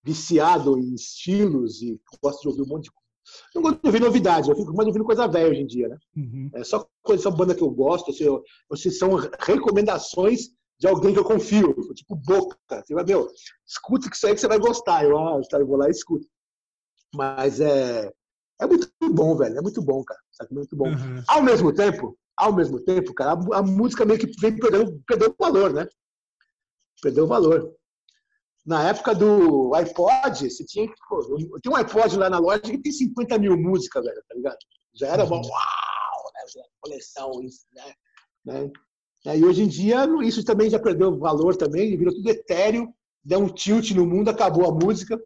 S2: viciado em estilos e gosto de ouvir um monte de coisa. Não gosto de ouvir novidades, eu fico mais ouvindo coisa velha hoje em dia, né? Uhum. É só coisa, só banda que eu gosto, assim, eu, assim, são recomendações de alguém que eu confio, tipo Boca. Você vai, meu, escuta que isso aí que você vai gostar. Eu, ah, tá, eu vou lá e escuto. Mas é, é muito bom, velho, é muito bom, cara. Sabe? Muito bom. Uhum. Ao mesmo tempo, ao mesmo tempo, cara, a, a música meio que vem perdendo, perdendo valor, né? perdeu o valor. Na época do iPod, você tinha que. tem um iPod lá na loja que tem 50 mil músicas, velho, tá ligado? Já era uhum. uau, né? Coleção, isso, né? né? E hoje em dia, isso também já perdeu valor também, virou tudo etéreo, deu um tilt no mundo, acabou a música.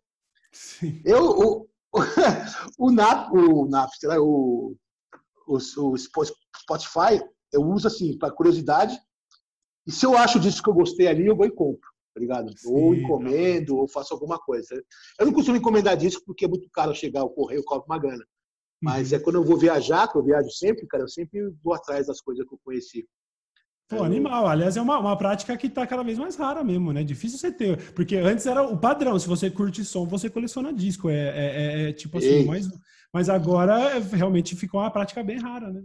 S2: Sim. Eu, o, [LAUGHS] o, Nap, o Napster, o, o, o Spotify, eu uso assim, para curiosidade, e se eu acho disso que eu gostei ali, eu vou e compro, tá ligado? Sim, ou encomendo, ou faço alguma coisa. Eu não costumo encomendar disco porque é muito caro chegar o correio, cobra uma grana. Mas uhum. é quando eu vou viajar, que eu viajo sempre, cara, eu sempre vou atrás das coisas que eu conheci.
S1: Pô, é, animal. Aliás, é uma, uma prática que está cada vez mais rara mesmo, né? Difícil você ter. Porque antes era o padrão. Se você curte som, você coleciona disco. É, é, é, é tipo assim, mas, mas agora realmente ficou uma prática bem rara, né?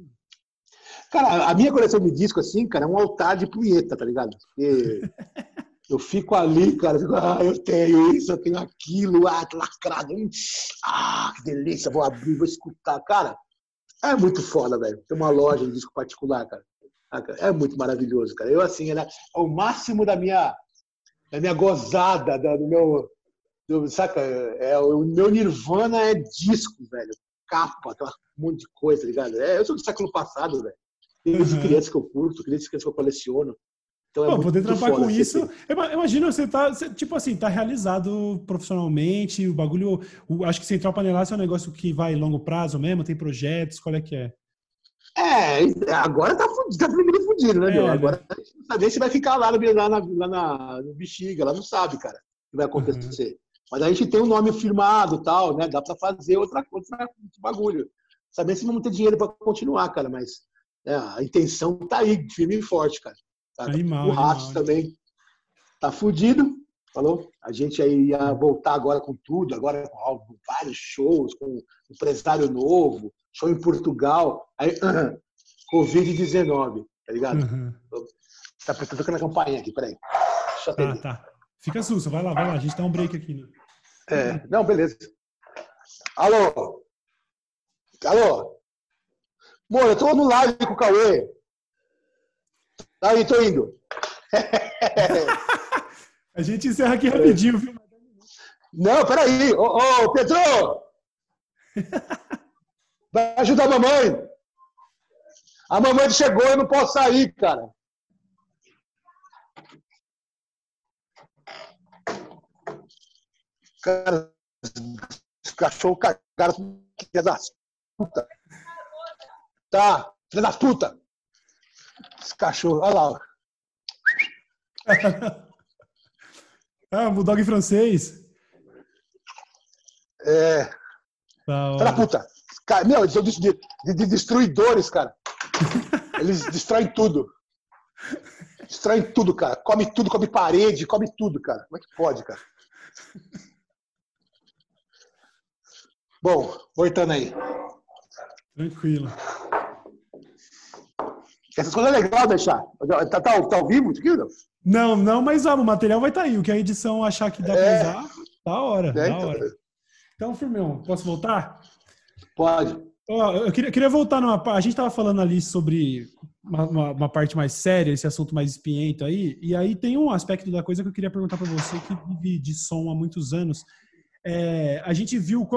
S2: Cara, a minha coleção de disco, assim, cara, é um altar de punheta, tá ligado? Porque [LAUGHS] eu fico ali, cara, fico, ah, eu tenho isso, eu tenho aquilo, ah, tô lacrado. Ah, que delícia, vou abrir, vou escutar. Cara, é muito foda, velho. Tem uma loja de disco particular, cara. Ah, é muito maravilhoso, cara. Eu, assim, é o máximo da minha, da minha gozada, do meu. Do, saca? É, o meu nirvana é disco, velho. Capa, aquela monte de coisa, tá ligado? É, eu sou do século passado, velho. Tem uhum. crianças que eu curto, crianças que eu coleciono.
S1: Então é Pô, poder trabalhar com isso. Imagina você tá, tipo assim, tá realizado profissionalmente, o bagulho. O, acho que Central Panelaço é um negócio que vai longo prazo mesmo, tem projetos, qual é que é?
S2: É, agora tá fudido, tá fudido, fudido né, é, meu? Né? Agora a gente não sabe se vai ficar lá, lá, na, lá na, no bexiga, lá não sabe, cara, o que vai acontecer. Uhum. Mas a gente tem um nome firmado tal, né? Dá pra fazer outra coisa, bagulho. Saber se vamos ter dinheiro para continuar, cara, mas é, a intenção tá aí, firme e forte, cara. Tá, animal, o Ratos também tá fudido, falou? A gente aí ia voltar agora com tudo, agora com vários shows, com empresário novo, show em Portugal, aí [CLEARS THROAT] uh, Covid-19, tá ligado? Uhum. Tá tocando a campainha aqui, peraí.
S1: Deixa eu tá, tá. Fica susto, vai lá, vai lá, a gente dá um break aqui. Né?
S2: É, não, beleza. Alô? Alô? Mano, eu tô no live com o Cauê. Aí, tô indo. [LAUGHS]
S1: a gente encerra aqui rapidinho, viu?
S2: Não, peraí. Ô, ô, Pedro! [LAUGHS] Vai ajudar a mamãe. A mamãe chegou, eu não posso sair, cara. Cara, os cachorros cagaram, filha das puta. Tá, filha da puta! Esse cachorro, olha lá. [LAUGHS]
S1: ah, bulldog francês.
S2: É. Filha da puta. Cara, meu, eles são de, de, de destruidores, cara. Eles destroem tudo. Destroem tudo, cara. Come tudo, come parede, come tudo, cara. Como é que pode, cara? Bom, voltando aí.
S1: Tranquilo.
S2: Essas coisas é legal deixar. Tá, tá, tá ao vivo isso aqui, não?
S1: Não, não, mas ó, o material vai estar tá aí. O que a edição achar que dá é. pra usar, da hora, é, da então. hora. Então, Firmão, posso voltar?
S2: Pode.
S1: Ó, eu queria, queria voltar numa A gente estava falando ali sobre uma, uma, uma, parte mais séria, esse assunto mais espiento aí. E aí tem um aspecto da coisa que eu queria perguntar para você que vive de som há muitos anos. É, a gente viu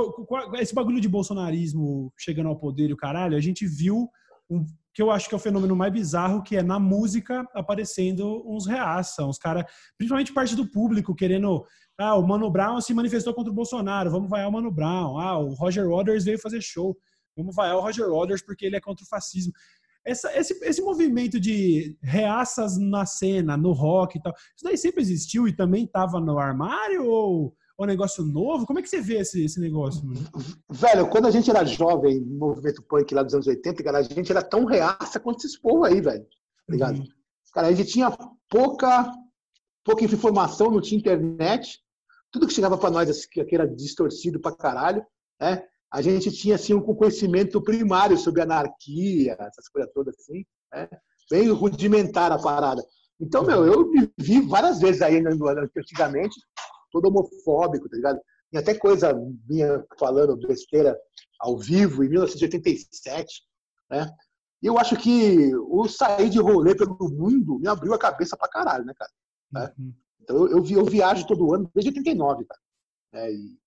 S1: esse bagulho de bolsonarismo chegando ao poder e o caralho, a gente viu um, que eu acho que é o fenômeno mais bizarro, que é na música aparecendo uns reaça, uns caras, principalmente parte do público, querendo. Ah, o Mano Brown se manifestou contra o Bolsonaro, vamos vaiar o Mano Brown. Ah, o Roger Waters veio fazer show, vamos vaiar o Roger Waters porque ele é contra o fascismo. Essa, esse, esse movimento de reaças na cena, no rock e tal, isso daí sempre existiu e também estava no armário? Ou um negócio novo? Como é que você vê esse, esse negócio? Mano?
S2: Velho, quando a gente era jovem, no movimento punk lá dos anos 80, cara, a gente era tão reaça quanto esse povo aí, velho. Tá ligado? Uhum. Cara, a gente tinha pouca, pouca informação, não tinha internet. Tudo que chegava para nós aqui era distorcido pra caralho, né? A gente tinha, assim, um conhecimento primário sobre anarquia, essas coisas todas assim, né? Bem rudimentar a parada. Então, meu, eu vi várias vezes aí antigamente todo homofóbico, tá ligado? E até coisa minha falando besteira ao vivo em 1987, né? E eu acho que o sair de rolê pelo mundo me abriu a cabeça pra caralho, né, cara? Né? Uhum. Então eu, eu, eu, viajo todo ano desde 89, cara. É, e,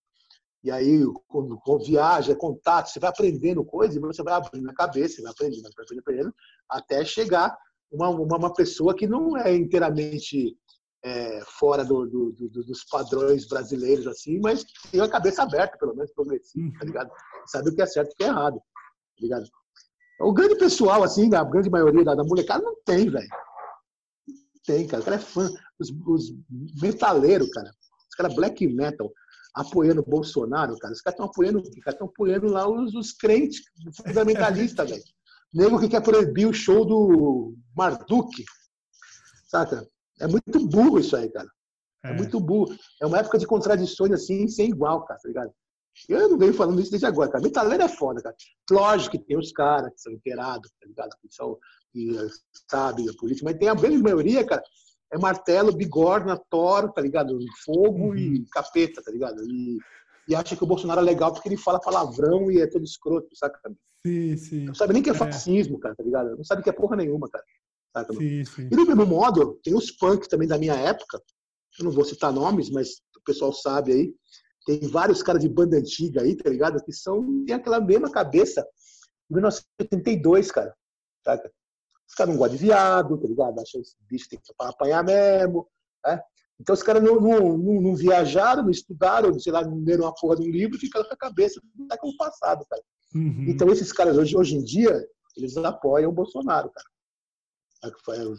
S2: e aí, quando, quando viaja, é contato, você vai aprendendo coisas e você vai abrindo a cabeça, vai aprendendo, vai aprendendo, aprendendo até chegar uma, uma, uma pessoa que não é inteiramente é, fora do, do, do, dos padrões brasileiros, assim, mas tem a cabeça aberta, pelo menos, progressivo, tá ligado? Sabe o que é certo e o que é errado, tá ligado? O grande pessoal, assim, a grande maioria da, da molecada não tem, velho. Tem, cara. O cara é fã. Os, os metaleiros, cara. Os caras black metal apoiando o Bolsonaro, cara. Os caras estão apoiando, estão apoiando lá os, os crentes fundamentalistas, [LAUGHS] velho. Nego que quer proibir o show do Marduk, saca? É muito burro isso aí, cara. É. é. muito burro. É uma época de contradições assim, sem igual, cara, tá ligado? Eu não venho falando isso desde agora, cara. Metaleiro é foda, cara. Lógico que tem os caras que são inteirados, tá ligado? Que são, que sabem a política, mas tem a grande maioria, cara, é martelo, bigorna, toro, tá ligado? Fogo uhum. e capeta, tá ligado? E, e acha que o Bolsonaro é legal porque ele fala palavrão e é todo escroto, saca?
S1: Sim, sim.
S2: Não sabe nem que é, é fascismo, cara, tá ligado? Não sabe que é porra nenhuma, cara. Sim, sim. E do mesmo modo, tem os punks também da minha época, eu não vou citar nomes, mas o pessoal sabe aí, tem vários caras de banda antiga aí, tá ligado? Que são, tem aquela mesma cabeça. 1982, cara. Saca? Os caras não gostam de viado, tá ligado? Acham esse bicho tem que apanhar mesmo. Né? Então os caras não, não, não, não, viajaram, não estudaram, sei lá, não leram uma porra de um livro e ficaram com a cabeça do século passado, cara. Uhum. Então esses caras hoje, hoje em dia, eles apoiam o Bolsonaro, cara.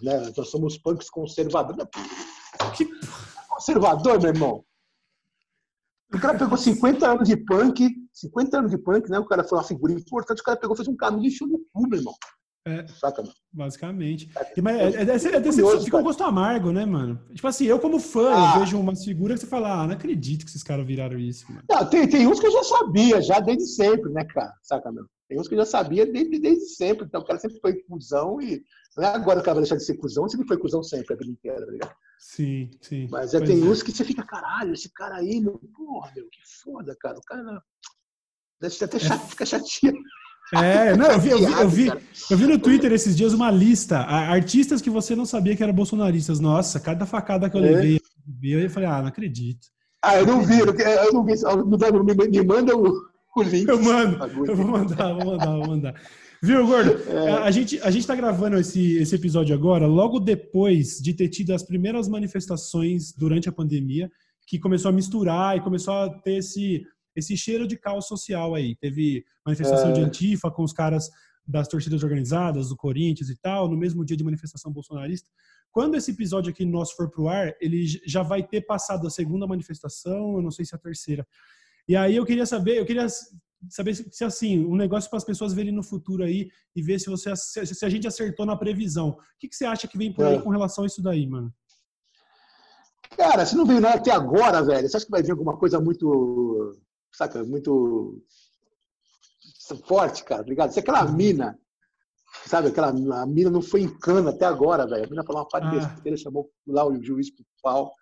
S2: Né? Nós somos punks conservadores. Que conservador, meu irmão? O cara pegou 50 anos de punk, 50 anos de punk, né? O cara foi uma figura importante, o cara pegou fez um caminho de no cu, meu irmão.
S1: É, Saca, mano? Basicamente. É, mas é, é, é, fica um gosto amargo, né, mano? Tipo assim, eu como fã, ah. eu vejo umas figuras que você fala, ah, não acredito que esses caras viraram isso, mano.
S2: Não, tem, tem uns que eu já sabia, já desde sempre, né, cara? Saca, meu? Tem uns que eu já sabia desde, desde sempre. Então o cara sempre foi cuzão e não é agora que o cara vai deixar de ser cuzão, sempre foi cuzão sempre, a vida inteira, tá ligado?
S1: Sim, sim.
S2: Mas é, tem é. uns que você fica, caralho, esse cara aí, meu, porra, meu, que foda, cara. O cara deve até chato, é. fica chateado.
S1: É, não, eu vi, eu vi, eu vi, eu vi no Twitter esses dias uma lista, artistas que você não sabia que eram bolsonaristas. Nossa, cada facada que eu é. levei, eu falei, ah, não acredito.
S2: Ah, eu não vi, eu não vi, me manda o, o link.
S1: Eu mando, eu vou mandar, vou mandar, vou mandar. Viu, Gordo? É. A, gente a gente tá gravando esse, esse episódio agora, logo depois de ter tido as primeiras manifestações durante a pandemia, que começou a misturar e começou a ter esse, esse cheiro de caos social aí. Teve manifestação é. de Antifa com os caras das torcidas organizadas, do Corinthians e tal, no mesmo dia de manifestação bolsonarista. Quando esse episódio aqui nosso for pro ar, ele já vai ter passado a segunda manifestação, eu não sei se a terceira. E aí eu queria saber, eu queria saber se, se assim, um negócio para as pessoas verem no futuro aí e ver se você se, a gente acertou na previsão. O que, que você acha que vem por aí é. com relação a isso daí, mano?
S2: Cara, se não veio nada até agora, velho, você acha que vai vir alguma coisa muito, saca, muito forte, cara, tá ligado? Se aquela mina, sabe, aquela a mina não foi em cana até agora, velho. A mina falou uma parte de ah. besteira, chamou lá o juiz pro pau,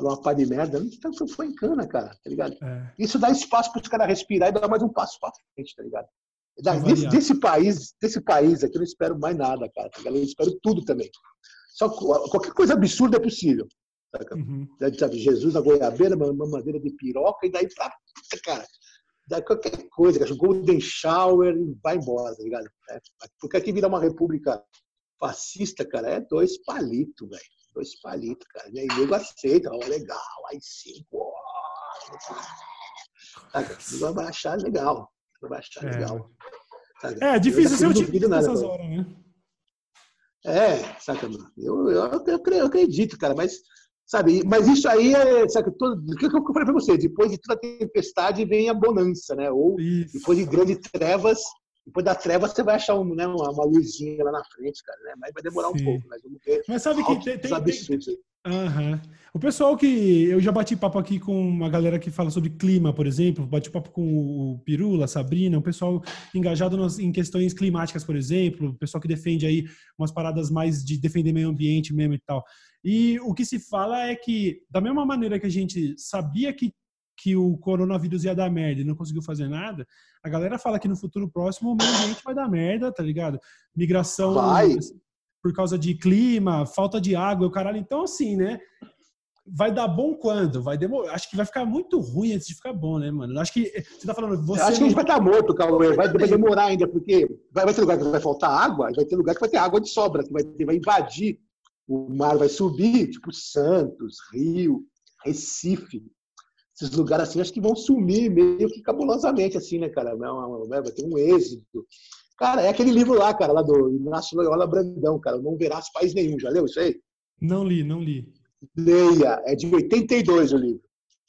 S2: falou uma parte de merda. Não foi em cana, cara, tá ligado? É. Isso dá espaço para os caras respirar e dar mais um passo para frente, tá ligado? Desse, desse, país, desse país aqui eu não espero mais nada, cara. Tá eu espero tudo também. Só qualquer coisa absurda é possível. Uhum. Sabe, Jesus na goiabeira, mamadeira de piroca, e daí pra cara. Daí qualquer coisa, cara, Golden Shower e vai embora, tá ligado? É, porque aqui virar uma república fascista, cara, é dois palitos, velho. Dois palitos, cara. E aí nego aceita, ó, legal, aí cinco, ó. Vai achar legal. Vai achar é. legal.
S1: Sabe? É, difícil ser o tipo nessas horas, né?
S2: É, saca, mano? Eu, eu, eu, eu acredito, cara, mas Sabe? Mas isso aí é. Sabe, todo, o que eu falei para você? Depois de toda tempestade vem a bonança, né? Ou isso. depois de grandes trevas, depois da treva você vai achar um, né, uma, uma luzinha lá na frente, cara. Né? Mas vai demorar Sim. um pouco. Mas vamos ver.
S1: Mas sabe que tem. tem, tem... Uhum. O pessoal que. Eu já bati papo aqui com uma galera que fala sobre clima, por exemplo. Bati papo com o Pirula, a Sabrina, um pessoal engajado nas, em questões climáticas, por exemplo. O pessoal que defende aí umas paradas mais de defender meio ambiente mesmo e tal. E o que se fala é que, da mesma maneira que a gente sabia que, que o coronavírus ia dar merda e não conseguiu fazer nada, a galera fala que no futuro próximo o meio ambiente vai dar merda, tá ligado? Migração
S2: vai.
S1: por causa de clima, falta de água, o caralho. Então, assim, né? vai dar bom quando? Vai demorar. Acho que vai ficar muito ruim antes de ficar bom, né, mano? Acho que você tá falando. Você
S2: acho que a gente vai estar tá morto, Cauê. Vai, vai demorar ainda, porque vai, vai, ter lugar que vai faltar água, vai ter lugar que vai ter água de sobra, que vai, vai invadir o mar vai subir, tipo Santos, Rio, Recife, esses lugares assim, acho que vão sumir meio que cabulosamente, assim, né, cara? Vai ter um êxito. Cara, é aquele livro lá, cara, lá do Inácio Loyola Brandão, cara, Não Verás País Nenhum. Já leu isso aí?
S1: Não li, não li.
S2: Leia, é de 82 o livro.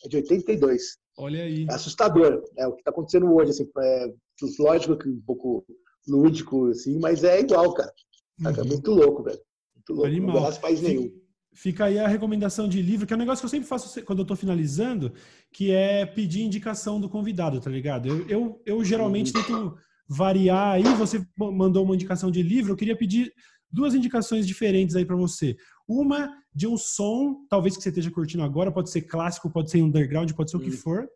S2: É de 82.
S1: Olha aí.
S2: É assustador. É o que está acontecendo hoje, assim, é, lógico que um pouco lúdico, assim, mas é igual, cara. É uhum. É muito louco, velho. Muito louco. Animal. Não país nenhum.
S1: Fica aí a recomendação de livro, que é um negócio que eu sempre faço quando eu estou finalizando, que é pedir indicação do convidado, tá ligado? Eu, eu, eu geralmente uhum. tento variar aí, você mandou uma indicação de livro, eu queria pedir duas indicações diferentes aí para você. Uma de um som, talvez que você esteja curtindo agora, pode ser clássico, pode ser underground, pode ser o que uhum. for.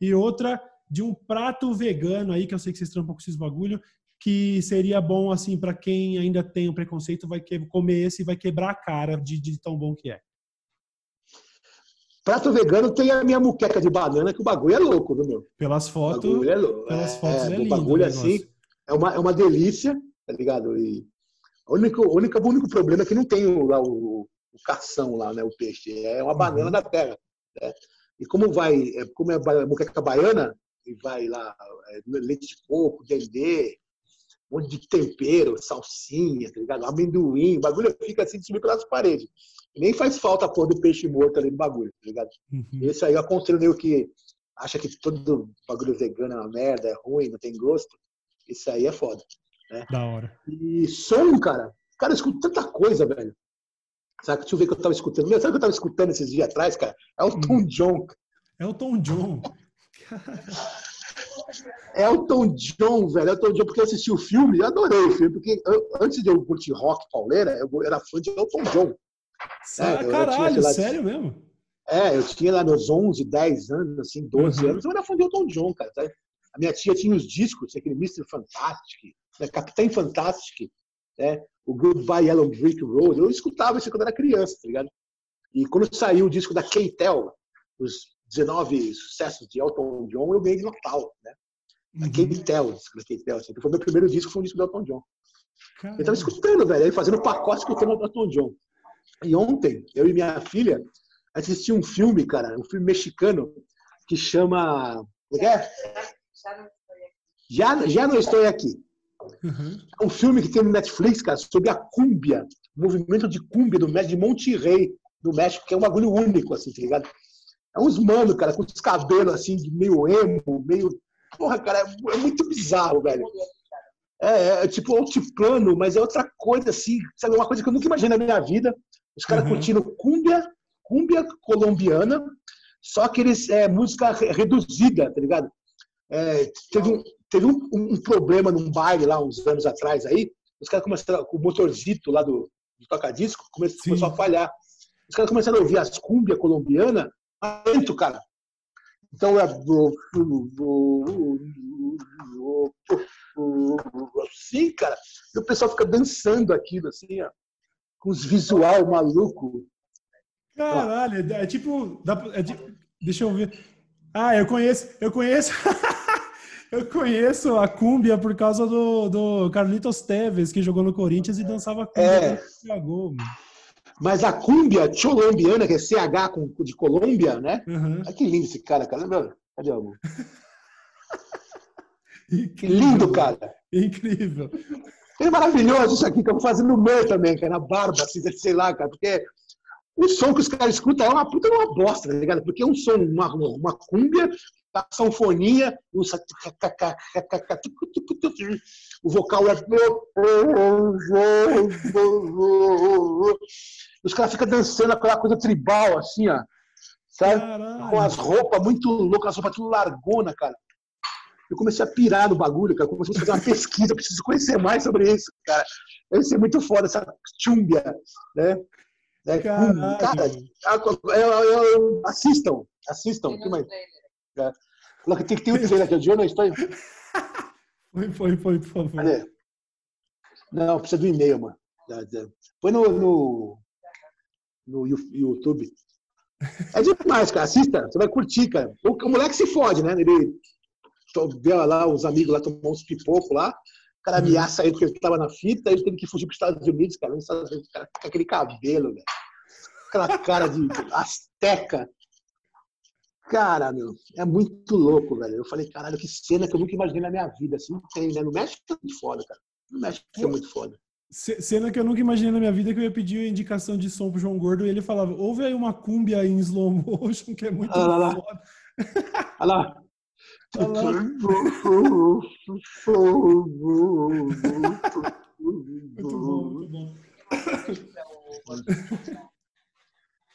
S1: E outra de um prato vegano aí, que eu sei que vocês trampam com esses bagulho, que seria bom assim para quem ainda tem o preconceito, vai comer esse e vai quebrar a cara de, de tão bom que é.
S2: Prato vegano tem a minha muqueca de banana, que o bagulho é louco, viu, meu?
S1: Pelas fotos. É pelas é, fotos é, é,
S2: lindo. O bagulho assim é uma, é uma delícia, tá ligado? E o único, o único, o único problema é que não tem o, lá, o, o cação lá, né? O peixe. É uma uhum. banana da terra. Né? E como vai, é, como é muqueca baiana, e vai lá é, leite de coco, dendê, um monte de tempero, salsinha, tá ligado? Amendoim, o bagulho fica assim de subir pelas paredes. nem faz falta a pôr do peixe morto ali no bagulho, tá ligado? Uhum. Esse aí eu aconselho meio que acha que todo bagulho vegano é uma merda, é ruim, não tem gosto. Isso aí é foda. Né?
S1: Da hora.
S2: E som, cara, cara, eu escuto tanta coisa, velho. Sabe, deixa eu ver que eu tava escutando. Sabe o que eu tava escutando esses dias atrás, cara? É o hum. Tom John.
S1: É o Tom John. [LAUGHS]
S2: Elton John, velho. Elton John, porque eu assisti o filme, eu adorei o filme, porque eu, antes de eu curtir rock pauleira, eu era fã de Elton John.
S1: Ah, é, caralho, tinha, sério mesmo?
S2: É, eu tinha lá meus 11, 10 anos, assim, 12 uhum. anos, eu era fã de Elton John, cara. Sabe? A minha tia tinha os discos, aquele Mr. Fantastic, né? Capitão Fantastic, né? o Goodbye Yellow Brick Road. Eu escutava isso quando era criança, tá ligado? E quando saiu o disco da K-Tel, os 19 sucessos de Elton John, eu ganhei de Natal, né? Uhum. A K-Tel, da K-Tel, assim, foi meu primeiro disco, foi um disco do Elton John. Caramba. Eu tava escutando, velho, aí fazendo pacote escutando o Elton John. E ontem, eu e minha filha assisti um filme, cara, um filme mexicano que chama. O que é? Já, já não estou aqui. Uhum. É um filme que tem no Netflix, cara, sobre a cúmbia, o movimento de cúmbia do, de Monterrey, do México, que é um bagulho único, assim, tá ligado? É uns mano, cara, com os cabelos assim, meio emo, meio. Porra, cara, é, é muito bizarro, velho. É, é, é tipo altiplano, mas é outra coisa assim, sabe? Uma coisa que eu nunca imaginei na minha vida. Os caras uhum. curtindo cúmbia, cúmbia colombiana, só que eles é música reduzida, tá ligado? É, teve um, teve um, um, problema num baile lá uns anos atrás aí, os caras começaram, com o motorzito lá do, do toca-disco começou, começou, a falhar. Os caras começaram a ouvir as cúmbia colombiana, lento, cara. Então é assim, cara. E o pessoal fica dançando aquilo, assim, ó, com os visual maluco.
S1: Caralho, é tipo. É de, deixa eu ver. Ah, eu conheço, eu conheço. [LAUGHS] eu conheço a cúmbia por causa do, do Carlitos Teves, que jogou no Corinthians e dançava cúmbia.
S2: É. Mas a cúmbia colombiana, que é CH de Colômbia, né? Uhum. Ai, que lindo esse cara, cara. Cadê o amor? [LAUGHS] que lindo, cara.
S1: Incrível.
S2: É maravilhoso isso aqui, que eu vou fazendo o meu também, cara, na barba, assim, sei lá, cara, porque o som que os caras escutam é uma puta uma bosta, tá ligado? Porque é um som, uma, uma cúmbia, a sanfonia, o vocal é. [LAUGHS] Os caras ficam dançando aquela coisa tribal, assim, ó. Sabe? Caralho. Com as roupas muito loucas, as roupas tudo largona, cara. Eu comecei a pirar no bagulho, cara. Comecei a fazer uma pesquisa, preciso conhecer mais sobre isso, cara. Deve ser muito foda essa tchunga, né?
S1: É, cara,
S2: assistam, assistam. Tem mais. É. Tem que ter o um trailer aqui, de na história.
S1: Foi, foi, foi, por favor. Cadê?
S2: Não, precisa do e-mail, mano. Põe no, no, no YouTube. É demais, cara. Assista, você vai curtir, cara. O, o moleque se fode, né? Ele vê lá os amigos lá tomar uns pipocos lá. O cara uhum. ameaça ele porque ele estava na fita, ele teve que fugir para os Estados Unidos, cara. Nos Estados Unidos, cara, com aquele cabelo, velho. Aquela cara de [LAUGHS] asteca. Cara, meu, é muito louco, velho. Eu falei, caralho, que cena que eu nunca imaginei na minha vida. Assim, tem, né? No México é muito foda, cara. No México é muito foda.
S1: Cena que eu nunca imaginei na minha vida que eu ia pedir a indicação de som pro João Gordo e ele falava, ouve aí uma cúmbia em slow motion, que é muito
S2: ah, lá, foda. Olha lá. muito bom, muito bom.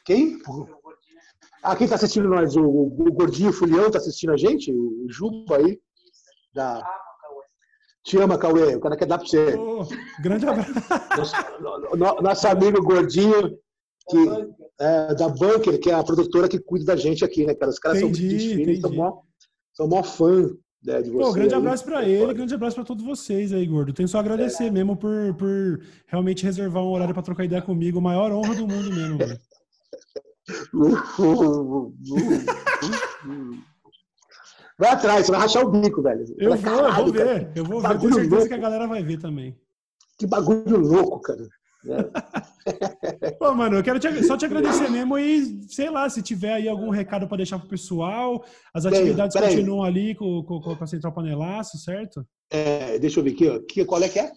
S2: Quem? Ah, quem tá assistindo nós? O, o Gordinho Fulião tá assistindo a gente? O Juba aí? Da... Te ama, Cauê. O cara quer dar pra você. Oh,
S1: grande abraço.
S2: Nosso, nosso, amigo Gordinho, que, é, da Bunker, que é a produtora que cuida da gente aqui, né, cara? Os caras entendi, são muito finos, são mó, são mó fã né, de você. Pô,
S1: grande aí. abraço para ele, grande abraço para todos vocês aí, Gordo. Tenho só a agradecer é. mesmo por, por realmente reservar um horário para trocar ideia comigo. Maior honra do mundo mesmo, velho.
S2: Vai atrás, você vai rachar o bico, velho.
S1: Eu vou, eu vou ver. Cara. Eu vou ver. Tenho certeza louco. que a galera vai ver também.
S2: Que bagulho louco, cara. É. [LAUGHS]
S1: Pô, mano, eu quero te, só te agradecer mesmo e, sei lá, se tiver aí algum recado para deixar pro pessoal, as atividades Bem, continuam aí. ali com, com, com a Central Panelaço, certo?
S2: É, deixa eu ver aqui, ó. Que, qual é que é?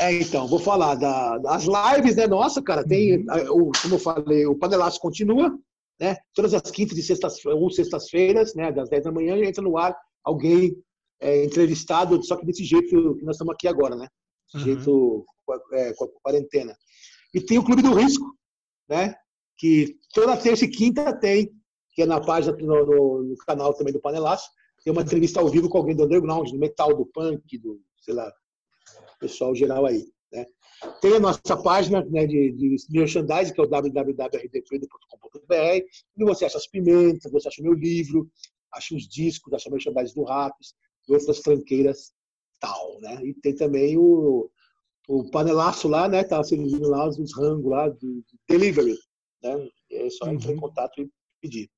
S2: É, então, vou falar da, das lives, né? Nossa, cara, tem, uhum. como eu falei, o Panelaço continua, né? Todas as quintas e sextas ou sextas-feiras, né? Das 10 da manhã, entra no ar alguém é, entrevistado, só que desse jeito que nós estamos aqui agora, né? Desse uhum. jeito é, com a quarentena. E tem o Clube do Risco, né? Que toda terça e quinta tem, que é na página, no, no, no canal também do Panelaço, tem uma entrevista ao vivo com alguém do underground, do metal, do punk, do, sei lá, pessoal geral aí. Né? Tem a nossa página né, de, de merchandising, que é o www.rdfredo.com.br, e você acha as pimentas, você acha o meu livro, acha os discos, acha merchandising do Ratos e outras franqueiras tal, né? E tem também o, o panelaço lá, né? Tá servindo lá os rangos lá de, de delivery, né? É só entrar em uhum. contato e pedir.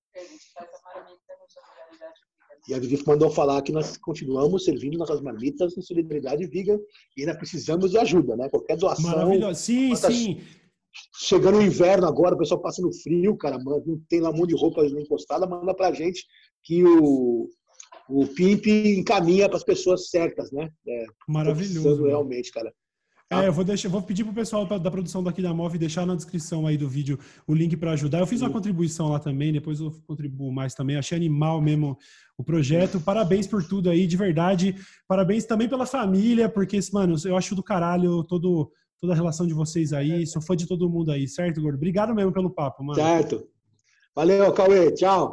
S2: E a Vivi mandou falar que nós continuamos servindo nossas marmitas em solidariedade vegan e ainda precisamos de ajuda, né? Qualquer doação.
S1: Maravilhoso. Sim, sim.
S2: Chegando o inverno agora, o pessoal passa no frio, cara, não tem lá um monte de roupa encostada, manda pra gente que o, o Pimp encaminha para as pessoas certas, né?
S1: É, Maravilhoso.
S2: Realmente, cara.
S1: É, eu vou, deixar, vou pedir pro pessoal da produção daqui da MOV deixar na descrição aí do vídeo o link para ajudar. Eu fiz uma contribuição lá também, depois eu contribuo mais também. Achei animal mesmo o projeto. Parabéns por tudo aí, de verdade. Parabéns também pela família, porque, mano, eu acho do caralho todo, toda a relação de vocês aí. Sou fã de todo mundo aí, certo, Gordo? Obrigado mesmo pelo papo, mano.
S2: Certo. Valeu, Cauê. Tchau.